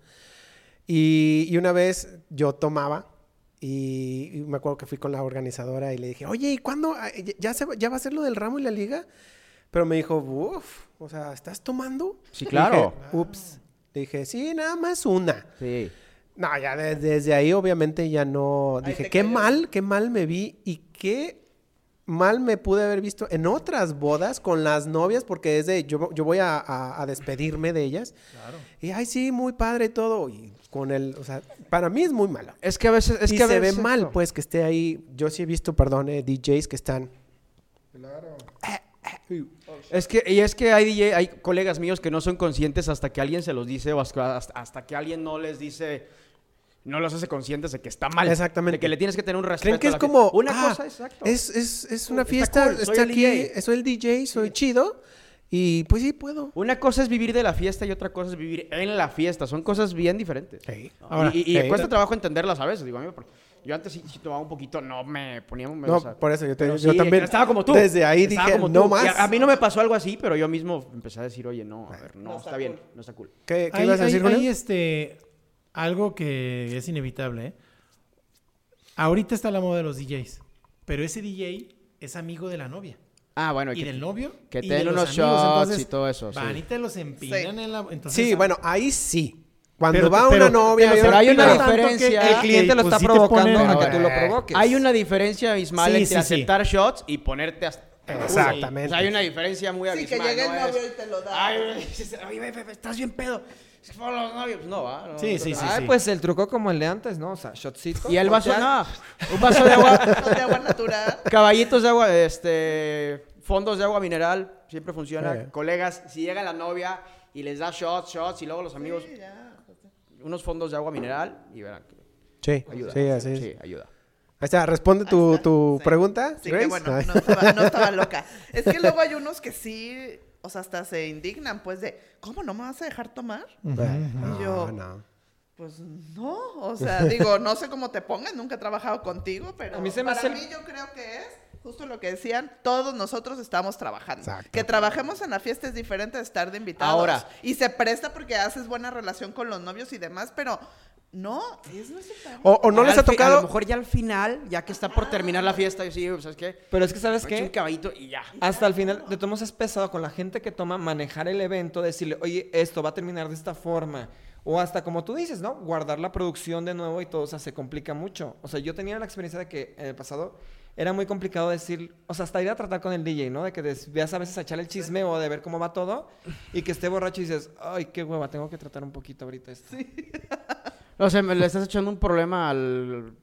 y, y una vez yo tomaba, y, y me acuerdo que fui con la organizadora y le dije, oye, ¿y cuándo? Ah, ¿Ya, se ya va a ser lo del ramo y la liga? Pero me dijo, uff, o sea, ¿estás tomando? Sí, Le claro. dije, Ups. Le dije, sí, nada más una. Sí. No, ya de- desde ahí obviamente ya no... Ahí Dije, qué cayó. mal, qué mal me vi y qué mal me pude haber visto en otras bodas con las novias porque desde yo, yo voy a, a- a despedirme de ellas. Claro. Y, ay, sí, muy padre todo. Y con el, o sea, para mí es muy malo. Es que a veces, es y que a se ve mal, esto- pues, que esté ahí. Yo sí he visto, perdón, eh, DJs que están... Es que, y es que hay DJ, hay colegas míos que no son conscientes hasta que alguien se los dice o hasta, hasta- que alguien no les dice, no los hace conscientes de que está mal. Exactamente. De que le tienes que tener un respeto. Creen que a es como... fiesta. Una ah, cosa, exacto. Es, es, es una Está fiesta, cool, soy está el aquí, DJ. soy el DJ, soy chido. Y pues sí, puedo. Una cosa es vivir de la fiesta y otra cosa es vivir en la fiesta. Son cosas bien diferentes. Sí. Ahora, y y- y sí. cuesta trabajo entenderlas a veces. Digo, a mí me- yo antes sí, sí tomaba un poquito, no me ponía... me- No, o sea, por eso yo, te- yo sí, también. Estaba como tú. Desde ahí Estaba dije, como no tú. más. Y a, a mí no me pasó algo así, pero yo mismo empecé a decir, oye, no, a ver, no, No está, está bien, cool. no está cool. ¿Qué, qué Hay, ibas a decir, hay- hay, este, algo que es inevitable. ¿eh? Ahorita está la moda de los DJs, pero ese DJ es amigo de la novia. Ah, bueno, Y que- del novio. que te de den unos amigos, shots entonces, y todo eso, sí. Van y te los empinan Sí. en la... Entonces, Sí, ah, bueno, ahí sí. Cuando Pero- va pero- una novia... pero pero hay una tanto que- diferencia. El cliente lo pues está sí te provocando ponen- a que tú lo provoques. Hay una diferencia, Ismael, Sí, entre sí, sí. aceptar shots y ponerte hasta... Exactamente. O sea, hay una diferencia muy Sí, que abismal. llegue el ¿no? novio Es- y te lo da. Ay, oye, estás bien pedo. Es que fueron los novios. Pues no, va. no, Sí, sí, sí. Ay, pues el truco como el de antes, ¿no? O sea, shotcito. Y el vaso, no. Un vaso de agua. de agua natural. Caballitos de agua, este. Fondos de agua mineral. Siempre funciona. Colegas, si llega la novia y les da shots, shots, y luego los amigos, Sí, ya. Unos fondos de agua mineral, y verán. que Sí, Ayuda. sí, así es. Sí, ayuda. Ahí está, responde tu, está, tu sí. pregunta, Sí, Grace. que bueno, no estaba, no estaba loca. Es que luego hay unos que sí, o sea, hasta se indignan, pues, de, ¿cómo no me vas a dejar tomar? No, Y yo- no. Pues no, o sea, digo, no sé cómo te pongas, nunca he trabajado contigo, pero A mí se me para hace mí yo creo que es justo lo que decían, todos nosotros estamos trabajando. Exacto. Que trabajemos en la fiesta es diferente de estar de invitados. Ahora. Y se presta porque haces buena relación con los novios y demás, pero no, es. O, o no les ha fi- A tocado... lo mejor ya al final, ya que está por terminar la fiesta, yo sí, ¿sabes qué? Pero es que, ¿sabes Me echo un qué? caballito y ya. Hasta el final, de todos modos es pesado con la gente que toma manejar el evento, decirle, oye, esto va a terminar de esta forma. O hasta como tú dices, ¿no? Guardar la producción de nuevo y todo, o sea, se complica mucho. O sea, yo tenía la experiencia de que en el pasado era muy complicado decir, o sea, hasta ir a tratar con el DJ, ¿no? De que des- veas a veces a echarle el chisme o de ver cómo va todo y que esté borracho y dices, ay, qué hueva, tengo que tratar un poquito ahorita esto. O sea, me le estás echando un problema al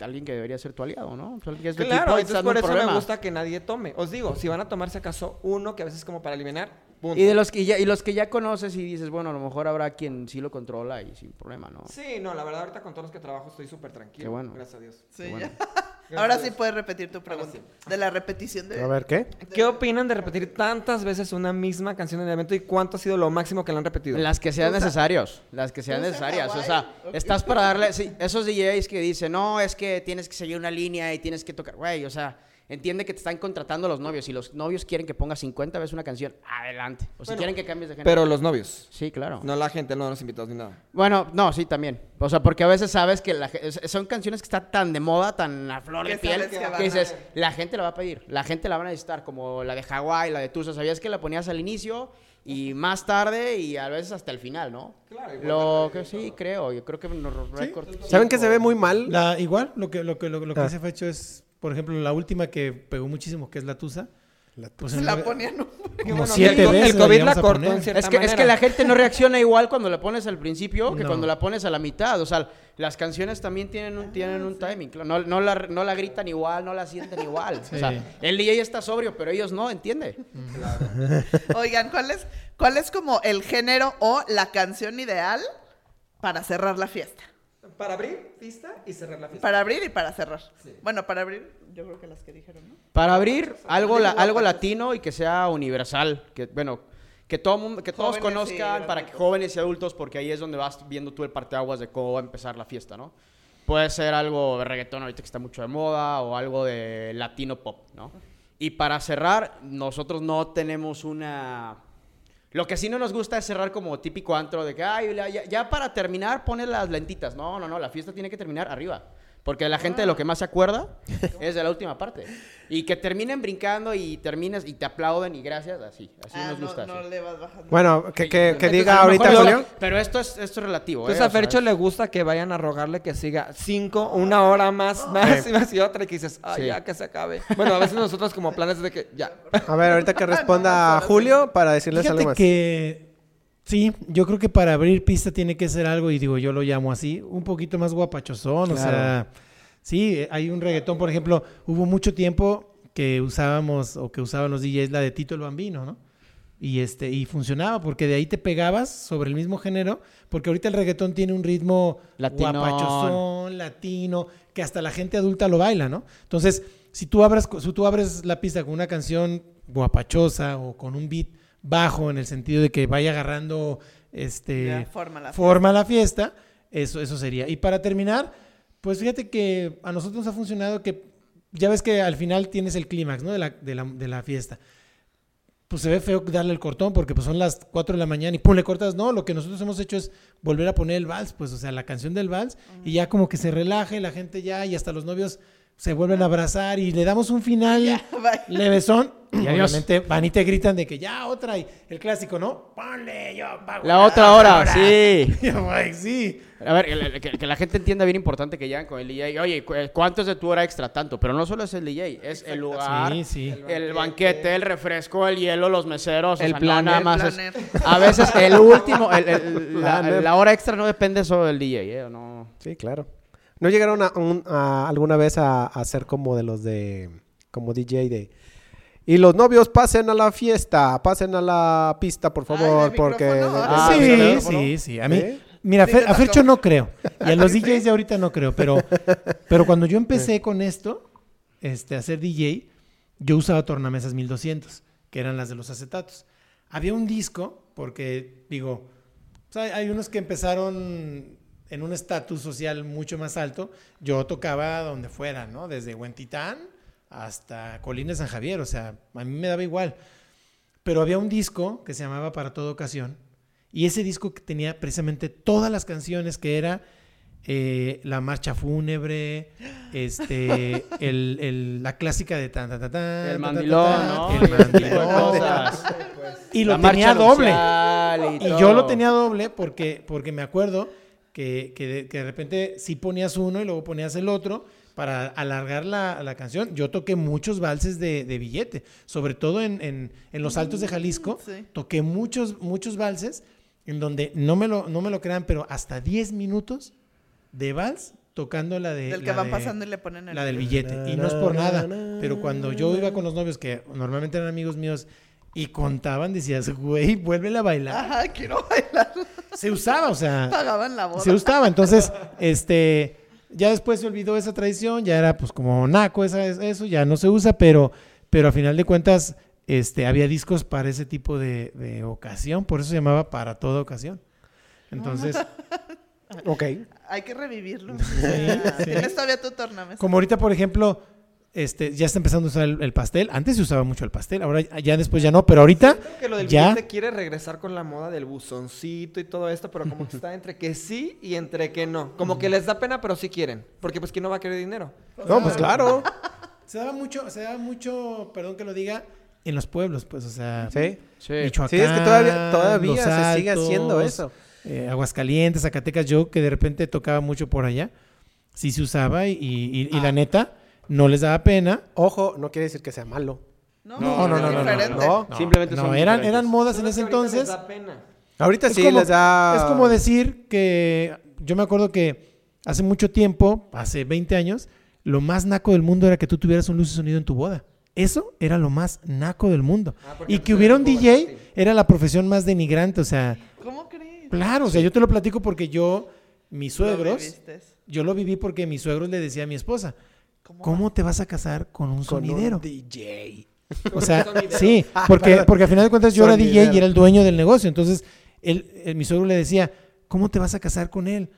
a alguien que debería ser tu aliado, ¿no? O sea, alguien que es tu Claro, y entonces por eso un me problema. gusta que nadie tome. Os digo, si van a tomarse acaso uno, que a veces es como para eliminar, punto. Y de los que ya, y los que ya conoces y dices, bueno, a lo mejor habrá quien sí lo controla y sin problema, ¿no? Sí, no, la verdad ahorita con todos los que trabajo estoy súper tranquilo. Qué bueno. Gracias a Dios. Sí, Qué bueno. ya. Ahora sí puedes repetir tu pregunta. De la repetición de... A ver, ¿qué? ¿Qué opinan de repetir tantas veces una misma canción en el evento y cuánto ha sido lo máximo que la han repetido? Las que sean necesarios, las que sean necesarias. O sea, estás para darle, sí, esos DJs que dicen, no, es que tienes que seguir una línea y tienes que tocar, güey, o sea, entiende que te están contratando los novios. Si los novios quieren que pongas 50 veces una canción, adelante. O si Bueno, quieren que cambies de género. Pero los novios. Sí, claro. No la gente, no los invitados ni nada. Bueno, no, sí, también. O sea, porque a veces sabes que la son canciones que están tan de moda, tan a flor de piel, que dices, la gente la va a pedir, la gente la van a necesitar, como la de Hawái, la de Tusa. Sabías que la ponías al inicio y más tarde y a veces hasta el final, ¿no? Claro, igual Lo que sí, creo. Yo creo que nos récord. ¿Saben que se ve muy mal? La, igual, lo que, lo que, lo, lo que Ah. ese fue hecho es, por ejemplo, la última que pegó muchísimo, que es la Tusa. Pues en La el- ponían un como bueno, siete el veces el la COVID la cortó poner. en cierta Es que, es que la gente no reacciona igual cuando la pones al principio que No. cuando la pones a la mitad. O sea, las canciones también tienen un, tienen un timing. claro. No, no, la, no la gritan igual, no la sienten igual. Sí. O sea, el DJ está sobrio, pero ellos no, ¿entiende? Oigan, ¿cuál es, ¿cuál es como el género o la canción ideal para cerrar la fiesta? Para abrir pista y cerrar la fiesta. Para abrir y para cerrar. Bueno, para abrir, yo creo que las que dijeron, ¿no? Para abrir algo, la- algo latino y que sea universal. Que, bueno, que todo mundo, que todos Jóvenes conozcan, para que jóvenes y adultos, porque ahí es donde vas viendo tú el parteaguas de cómo va a empezar la fiesta, ¿no? Puede ser algo de reggaetón ahorita que está mucho de moda o algo de latino pop, ¿no? Y para cerrar, nosotros no tenemos una... Lo que sí no nos gusta es cerrar como típico antro de que, ay, ya para terminar pones las lentitas. No, no, no, la fiesta tiene que terminar arriba. Porque la gente de lo que más se acuerda es de la última parte. Y que terminen brincando y termines y te aplauden y gracias, así. Así Ah, nos no, gusta. no así. le vas bajando. Bueno, que, que, que Entonces, diga a ahorita Julio. Pero esto es, esto es relativo, ¿eh? Entonces a O sea, Fercho le gusta que vayan a rogarle que siga cinco, una hora más, más y más y otra y que dices, ay, Sí. ya que se acabe. Bueno, a veces nosotros como planes de que ya. A ver, ahorita que responda No, Julio para decirles Fíjate algo más. que sí, yo creo que para abrir pista tiene que ser algo, y digo, yo lo llamo así, un poquito más guapachosón. O sea, sí, hay un reggaetón, por ejemplo, hubo mucho tiempo que usábamos o que usaban los DJs la de Tito el Bambino, ¿no? Y este, y funcionaba, porque de ahí te pegabas sobre el mismo género, porque ahorita el reggaetón tiene un ritmo Latinón. guapachosón, latino, que hasta la gente adulta lo baila, ¿no? Entonces, si tú abres, si tú abres la pista con una canción guapachosa o con un beat bajo en el sentido de que vaya agarrando este Ya, forma la forma la fiesta, eso, eso sería. Y para terminar, pues fíjate que a nosotros nos ha funcionado que ya ves que al final tienes el clímax, ¿no? De la, de, la, de la fiesta. Pues se ve feo darle el cortón porque pues son las 4 de la mañana y pum, le cortas. No, lo que nosotros hemos hecho es volver a poner el vals, pues, o sea, la canción del vals y ya como que se relaje la gente ya y hasta los novios se vuelven a abrazar y le damos un final bye. levesón. Y adiós. obviamente van y te gritan de que ya otra y el clásico, ¿no? Ponle yo pago La otra hora, sí. Sí. A ver, que, que- que la gente entienda bien importante que llegan con el DJ. Oye, cu- ¿cuánto es de tu hora extra? Tanto. Pero no solo es el DJ, es el lugar, Sí, sí. el banquete, el refresco, el hielo, los meseros. o El no nada más es- a veces el último, el- el- la, Planner. la hora extra no depende solo del DJ, ¿eh? No. Sí, claro. ¿No llegaron a, un- a alguna vez a, a ser como de los de... como DJ de... Y los novios pasen a la fiesta, pasen a la pista, por favor, ¿de porque... Ah, sí, ¿sí, sí, A mí, ¿Sí? mira, Fer- a Fercho no creo. Y a los DJs de ahorita no creo. Pero, pero cuando yo empecé con esto, este, a ser DJ, yo usaba tornamesas 1200, que eran las de los acetatos. Había un disco, porque, digo, o sea, hay unos que empezaron en un estatus social mucho más alto. Yo tocaba donde fuera, ¿no? Desde Huentitán hasta Colina San Javier. O sea, a mí me daba igual. Pero había un disco que se llamaba Para Toda Ocasión. Y ese disco que tenía precisamente todas las canciones que era eh, La Marcha Fúnebre, este, el, el- la clásica de tan, tan, tan, tan, El mandilón, ¿no? el Y mandilón. cosas. Y La lo marcha tenía doble. Y todo. yo lo tenía doble porque, porque me acuerdo que, que de, que de repente sí ponías uno y luego ponías el otro para alargar la, la canción. Yo toqué muchos valses de, de billete, sobre todo en, en- en los altos de Jalisco. Sí. Toqué muchos, muchos valses en donde, no me lo, no me lo crean, pero hasta 10 minutos de vals tocando la de... Del que la van de- pasando y le ponen el... la del billete. Y no es por nada. Pero cuando yo iba con los novios, que normalmente eran amigos míos, y contaban, decías, güey, vuélvela a bailar. Ajá, quiero bailar. Se usaba, o sea, Pagaban la boda. se usaba. Entonces, este, ya después se olvidó esa tradición, ya era pues como naco esa, eso, ya no se usa, pero, pero a final de cuentas, este, había discos para ese tipo de, de ocasión, por eso se llamaba para toda ocasión. Entonces, Ok. Hay que revivirlo. sí. Tienes todavía tu tornamesa. Como ahorita, por ejemplo, este, ya está empezando a usar el, el pastel. Antes se usaba mucho el pastel, ahora ya después ya no, pero ahorita Creo que lo del ya. quiere regresar con la moda del buzoncito y todo esto, pero como que está entre que sí y entre que no. Como que les da pena, pero sí quieren. Porque pues ¿quién no va a querer dinero? No, pues claro. Se daba mucho, se daba mucho, perdón que lo diga, en los pueblos, pues, o sea, Sí. Sí. Michoacán, Sí, es que todavía, todavía se sigue haciendo eso. eh, Aguascalientes, Zacatecas, yo que de repente tocaba mucho por allá, sí se usaba y, y- y la neta no les daba pena. Ojo, no quiere decir que sea malo. No, No, no, no, no, no. Simplemente no, son eran, eran modas en ese ahorita les entonces. da pena. Ahorita Es sí como- les da... Es como decir que yo me acuerdo que hace mucho tiempo, hace 20 años, lo más naco del mundo era que tú tuvieras un luz y sonido en tu boda. Eso era lo más naco del mundo. Ah, y que era hubiera un DJ era la profesión más denigrante, o sea, ¿Cómo crees? claro, o sea, yo te lo platico porque yo, mis suegros, yo lo viví porque mis suegros le decía a mi esposa, ¿Cómo? ¿cómo te vas a casar con un con un sonidero? DJ. O sea, sí, porque, porque al final de cuentas yo era DJ y era el dueño del negocio. Entonces, él, él- mi suegro le decía, ¿cómo te vas a casar con él?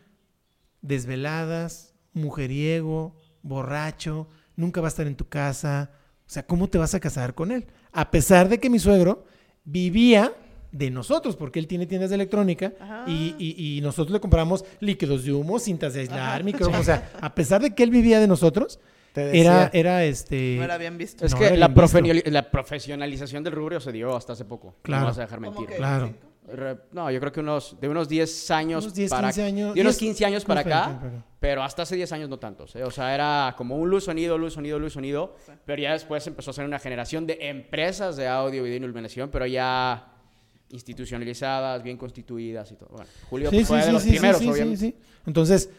Desveladas, mujeriego, borracho, nunca va a estar en tu casa. O sea, ¿cómo te vas a casar con él? A pesar de que mi suegro vivía de nosotros, porque él tiene tiendas de electrónica Ajá. y, y- y nosotros le compramos líquidos de humo, cintas de aislar, micrófonos. O sea, a pesar de que él vivía de nosotros, era, decía. era este... No era bien visto. Es No, que la, visto. la profesionalización del rubro se dio hasta hace poco. Claro. No vas a dejar ¿Cómo mentir. que? Claro. No, yo creo que unos, de unos 10 años Unos 10, para 15 años. De unos 10, 15 años para acá, pero hasta hace 10 años no tantos. ¿eh? O sea, era como un luz sonido, luz sonido, luz sonido. Pero ya después empezó a ser una generación de empresas de audio, video y iluminación, pero ya institucionalizadas, bien constituidas y todo. Bueno, Julio Sí, pues, fue sí, de sí, los sí, primeros, sí, sí, obviamente. sí. Entonces,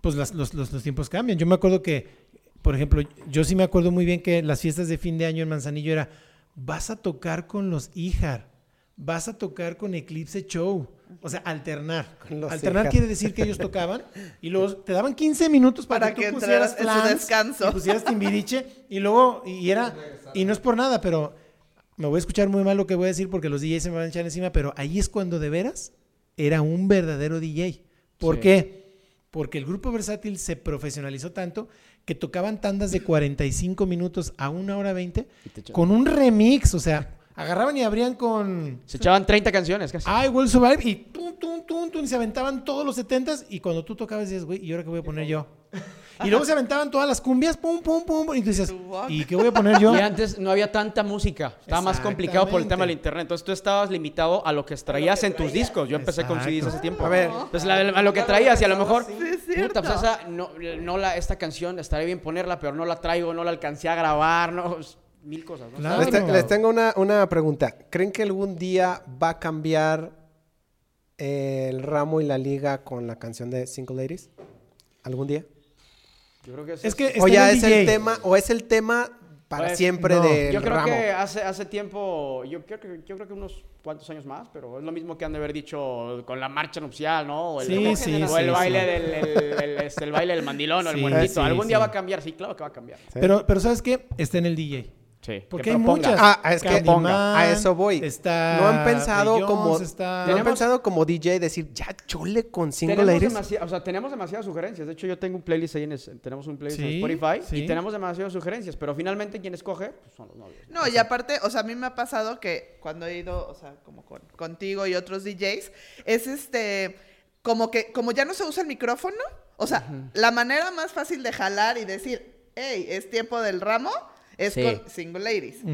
pues las- los, los- los tiempos cambian. Yo me acuerdo que, por ejemplo, yo sí me acuerdo muy bien que las fiestas de fin de año en Manzanillo era, vas a tocar con los Ijar, vas a tocar con Eclipse Show. O sea, alternar. Alternar quiere decir que ellos tocaban y luego te daban 15 minutos para, Para que, que tú pusieras en su flans, descanso. y pusieras timbiriche y luego, y era, y no es por nada, pero me voy a escuchar muy mal lo que voy a decir porque los DJs se me van a echar encima, pero ahí es cuando de veras era un verdadero DJ. ¿Por Sí. qué? Porque el grupo versátil se profesionalizó tanto que tocaban tandas de 45 minutos a una hora 20 Y te echaban- con un remix, o sea, agarraban y abrían con Se echaban 30 canciones casi. I Will Survive y tum, tum, tum, tum, y se aventaban todos los 70s y cuando tú tocabas dices, güey, ¿y ahora qué voy a poner yo? Y luego se aventaban todas las cumbias, pum, pum, pum, y tú dices, ¿y qué voy a poner yo? Y antes no había tanta música. Estaba más complicado por el tema del internet. Entonces tú estabas limitado a lo que traías en tus discos. Yo empecé con CDs Exacto. hace tiempo. A ver. La- a lo que traías y a lo mejor... Sí, es cierto. Puta, pues esa, no, no la, esta canción estaría bien ponerla, pero no la traigo, no la alcancé a grabar, no... Mil cosas, ¿no? Claro. Les, te- les tengo una, una pregunta. ¿Creen que algún día va a cambiar el ramo y la liga con la canción de Single Ladies? ¿Algún día? Yo creo que eso Es que ¿O ya es DJ. el tema, o es el tema para Pues, siempre no. del Yo creo ramo? que hace, hace tiempo, yo creo, que, yo creo que unos cuantos años más, pero es lo mismo que han de haber dicho con la marcha nupcial, ¿no? O el, Sí, sí, o el sí, baile sí. del el, el- este, el baile del mandilón o el muertito. sí, Algún día va a cambiar, sí, claro que va a cambiar. Sí. Pero, pero ¿sabes qué? Está en el DJ. Sí, Porque que hay muchas. Ah, es que a eso voy. Está no han pensado como está- no han Tenemos- pensado como DJ decir ya chole con Single Tenemos, Ladies. demasi- o sea, tenemos demasiadas sugerencias. De hecho, yo tengo un playlist ahí en es- tenemos un playlist Sí, en Spotify sí. y tenemos demasiadas sugerencias, pero finalmente quien escoge pues, son los novios. No, y aparte, o sea, a mí me ha pasado que cuando he ido, o sea, como con, contigo y otros DJs, es este, como que, como ya no se usa el micrófono, o sea, la manera más fácil de jalar y decir, hey, es tiempo del ramo, es Sí. con single ladies.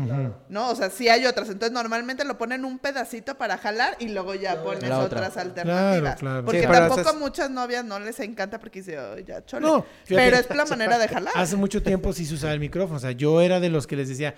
¿No? O sea, sí hay otras. Entonces, normalmente lo ponen un pedacito para jalar y luego ya pones otra. otras alternativas. Claro, claro. Porque Sí, tampoco haces- a muchas novias no les encanta porque dice, "Ay, ya, chole. No. Pero es la manera de jalar. Hace mucho tiempo sí se usaba el micrófono. O sea, yo era de los que les decía,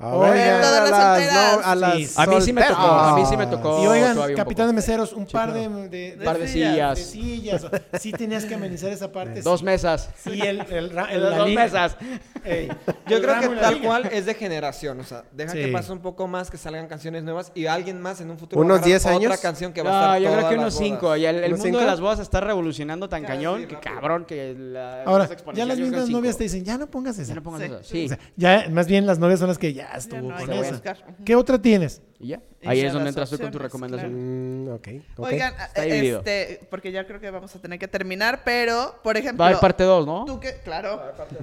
A Oigan, ver, a las las, no, a las Sí, sí. A mí sí me tocó, a mí sí me tocó. y oigan, capitán de meseros, un par de, de, De par de sillas, de sillas, Sí tenías que amenizar esa parte. dos sí. mesas. Y el, el, el- la dos liga. mesas. Ey, Yo el creo que tal liga. cual es de generación, o sea, deja Sí. que pase un poco más, que salgan canciones nuevas y alguien más en un futuro ¿Unos agarra 10 otra años? canción que va a No, estar yo creo que unos bodas. cinco. Y el, el ¿Unos mundo cinco? de las bodas está revolucionando tan cañón que cabrón que la Ahora, ya las mismas novias te dicen, ya no pongas Ya esa. no pongas Sí. Sí. Sea, ya, más bien las novias son las que ya Ya estuvo no hay con que esa. buscar. Ujú. ¿Qué otra tienes? Y ya. Y Ahí ya es donde las entras tú con tu opciones, recomendación. Mm, ok, ok. Oigan, Está dividido. este, porque ya creo que vamos a tener que terminar, pero, por ejemplo, Va a haber parte 2, ¿no? tú que, claro,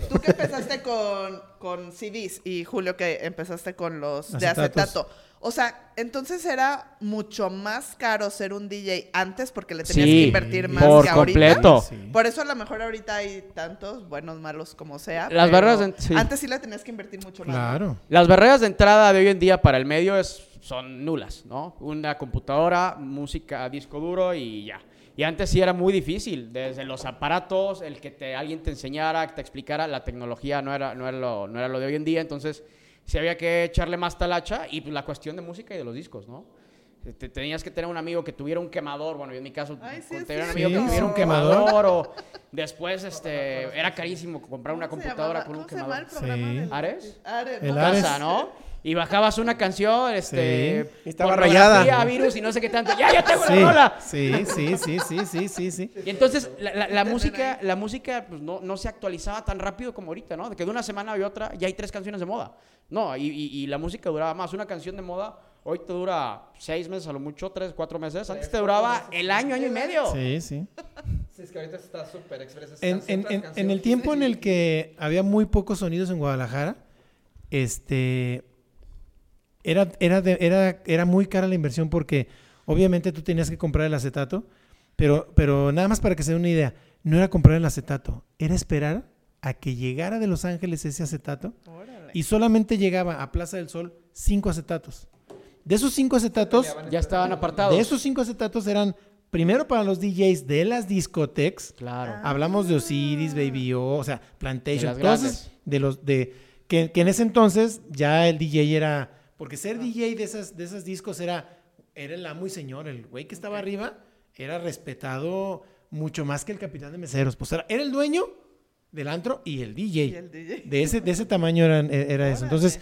tú que empezaste con, con CDs y Julio que empezaste con los de Acetatos. acetato. O sea, entonces era mucho más caro ser un DJ antes porque le tenías Sí, que invertir más por que ahorita. completo. Sí. Por eso a lo mejor ahorita hay tantos, buenos, malos, como sea. Las barreras de- sí. Antes sí le tenías que invertir mucho más. Claro. Las barreras de entrada de hoy en día para el medio es, son nulas, ¿no? Una computadora, música, disco duro y ya. Y antes sí era muy difícil, desde los aparatos, el que te, alguien te enseñara, que te explicara, la tecnología no era, no, era lo, no era lo de hoy en día, entonces sí había que echarle más talacha y pues, la cuestión de música y de los discos, ¿no? Te- tenías que tener un amigo que tuviera un quemador, bueno, yo en mi caso Ay, sí, tenía un amigo que tuviera un quemador. o después este, era carísimo comprar una ¿Cómo se computadora con un ¿Cómo se llama el quemador. programa Sí. del- ¿Ares? Ares, El. Ares. casa, ¿no? Y bajabas una canción, este, Sí. Y estaba rayada. virus y no sé qué tanto. Ya, ya tengo Sí, la rola. sí, sí, sí, sí, sí, sí, sí. Y entonces la, la- la Tener música, la música pues, no, no se actualizaba tan rápido como ahorita, ¿no? De que de una semana y otra ya hay tres canciones de moda. No, y, y- y la música duraba más. Una canción de moda hoy te dura seis meses a lo mucho, tres, cuatro meses. Antes te duraba el año, año y medio. Sí, sí. Sí, es que ahorita está súper. En, en- en- en el tiempo en el que había muy pocos sonidos en Guadalajara, este era, era, de- era, era muy cara la inversión porque obviamente tú tenías que comprar el acetato, pero, pero nada más para que se den una idea, no era comprar el acetato, era esperar a que llegara de Los Ángeles ese acetato Órale. y solamente llegaba a Plaza del Sol cinco acetatos. De esos cinco acetatos, Ya estaban apartados. de esos cinco acetatos eran primero para los DJs de las discotecas, Claro. Hablamos de Osiris, Baby O, o sea, Plantation, De las todos grandes. esos- de los de que, que en ese entonces ya el DJ era porque ser DJ de esas de esos discos era era el amo y señor, el güey que estaba arriba era respetado mucho más que el capitán de meseros, pues era, era el dueño del antro y el DJ. Y el DJ. De ese de ese tamaño eran- e- era eso. Entonces,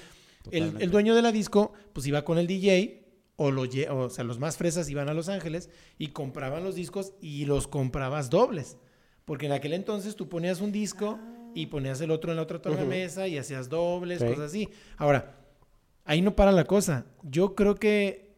el, el dueño de la disco pues iba con el DJ o, lo, o sea, los más fresas iban a Los Ángeles y compraban los discos y los comprabas dobles. Porque en aquel entonces tú ponías un disco y ponías el otro en la otra tornamesa y hacías dobles, Sí. cosas así. Ahora, ahí no para la cosa. Yo creo que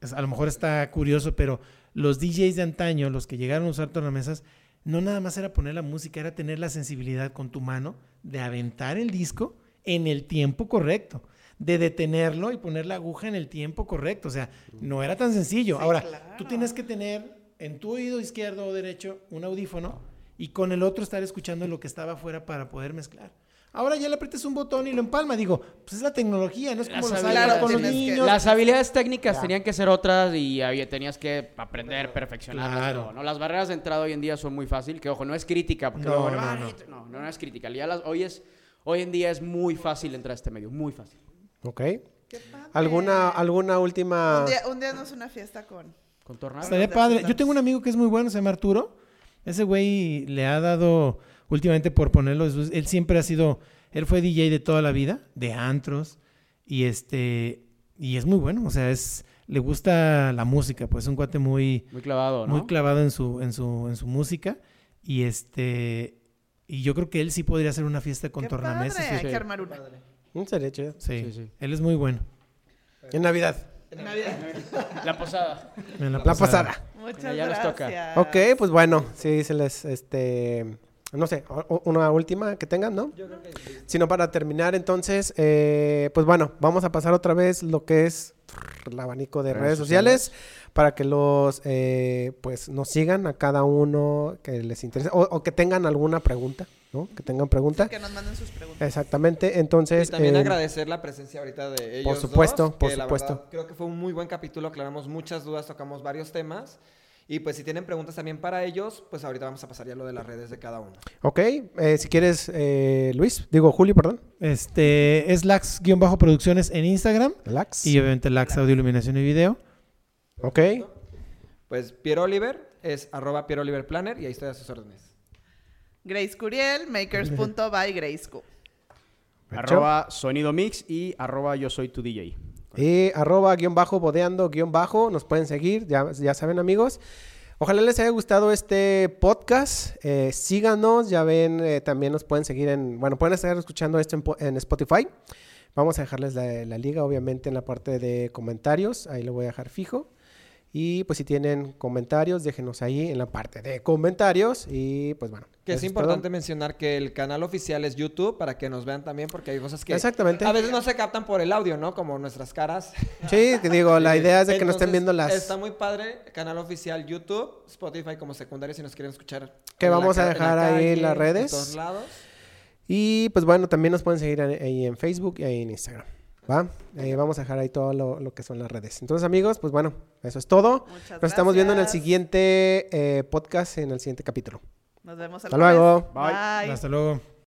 a lo mejor está curioso, pero los DJs de antaño, los que llegaron a usar tornamesas, no nada más era poner la música, era tener la sensibilidad con tu mano de aventar el disco en el tiempo correcto, de detenerlo y poner la aguja en el tiempo correcto. O sea, no era tan sencillo. Sí, Ahora, claro. tú tienes que tener en tu oído izquierdo o derecho un audífono y con el otro estar escuchando lo que estaba afuera para poder mezclar. Ahora ya le aprietas un botón y lo empalma. Digo, pues es la tecnología, no es como Las los habilidades. iPhones con los que- niños. Las habilidades técnicas tenían que ser otras y había, tenías que aprender, perfeccionarlas. Claro. todo, ¿no? Las barreras de entrada hoy en día son muy fácil, que ojo, no es crítica. Porque No, luego, no, "Ay, no. no, no, no es crítica. Ya las- hoy, es, hoy en día es muy fácil entrar a este medio, muy fácil. Ok. Qué padre. ¿Alguna, alguna última...? Un día, un día nos una fiesta con... Con tornado. Estaría padre. Yo tengo un amigo que es muy bueno, se llama Arturo. Ese güey le ha dado, últimamente por ponerlo, él siempre ha sido, él fue DJ de toda la vida, de antros, y este, y es muy bueno, o sea, es, le gusta la música, pues es un cuate muy, Muy clavado, ¿no? muy clavado en su, en su, en su música, y este, y yo creo que él sí podría hacer una fiesta con padre, sí. hay que armar una. Mm, sería chido. Sí, Sí, sí. él es muy bueno. En Navidad. Navidad. La posada. En La. Muchas Ya nos toca. gracias. Ok, pues bueno, sí, se les, este, no sé, una última que tengan, ¿no? Sino para terminar, entonces, eh, pues bueno, vamos a pasar otra vez lo que es el abanico de Redes redes, sociales, para que los, eh, pues, nos sigan a cada uno que les interese, o, o que tengan alguna pregunta, ¿no? Que tengan pregunta. Que nos manden sus preguntas. Exactamente, entonces... y también eh, agradecer la presencia ahorita de ellos. supuesto, dos, por que la supuesto. verdad creo que fue un muy buen capítulo, aclaramos muchas dudas, tocamos varios temas. Y pues si tienen preguntas también para ellos, pues ahorita vamos a pasar ya lo de las redes de cada uno. Ok, eh, si quieres, eh, Luis, digo Julio, perdón. Este, es Lax-producciones en Instagram, Lax. y obviamente Lax Audio, Iluminación y Video. Ok. Pues Piero Oliver es arroba Piero Oliver Planner y ahí estoy a sus órdenes. Grace Curiel, makers.by Grace Q. Arroba sonido mix y arroba yo soy tu DJ. Y arroba guion bajo, bodeando guion bajo, nos pueden seguir, ya, ya saben amigos. Ojalá les haya gustado este podcast. eh, síganos, ya ven, eh, también nos pueden seguir en, bueno, pueden estar escuchando esto en, en Spotify. Vamos a dejarles la liga, obviamente, en la parte de comentarios. Ahí lo voy a dejar fijo. Y pues si tienen comentarios, déjenos ahí en la parte de comentarios. Y pues bueno. Que es importante todo. mencionar que el canal oficial es YouTube para que nos vean también porque hay cosas que Exactamente. a veces no se captan por el audio, ¿no? Como nuestras caras. Sí, digo, la idea es de que nos estén Entonces, viendo las... Está muy padre, canal oficial YouTube, Spotify como secundario si nos quieren escuchar. Que la vamos a la dejar ahí las redes. En todos lados. Y pues bueno, también nos pueden seguir ahí en Facebook y ahí en Instagram. ¿Va? Eh, vamos a dejar ahí todo lo, lo que son las redes. Entonces, amigos, pues bueno, eso es todo. Muchas Nos estamos viendo en el siguiente eh, podcast, en el siguiente capítulo. Nos vemos Hasta luego. Bye. Bye. Hasta luego.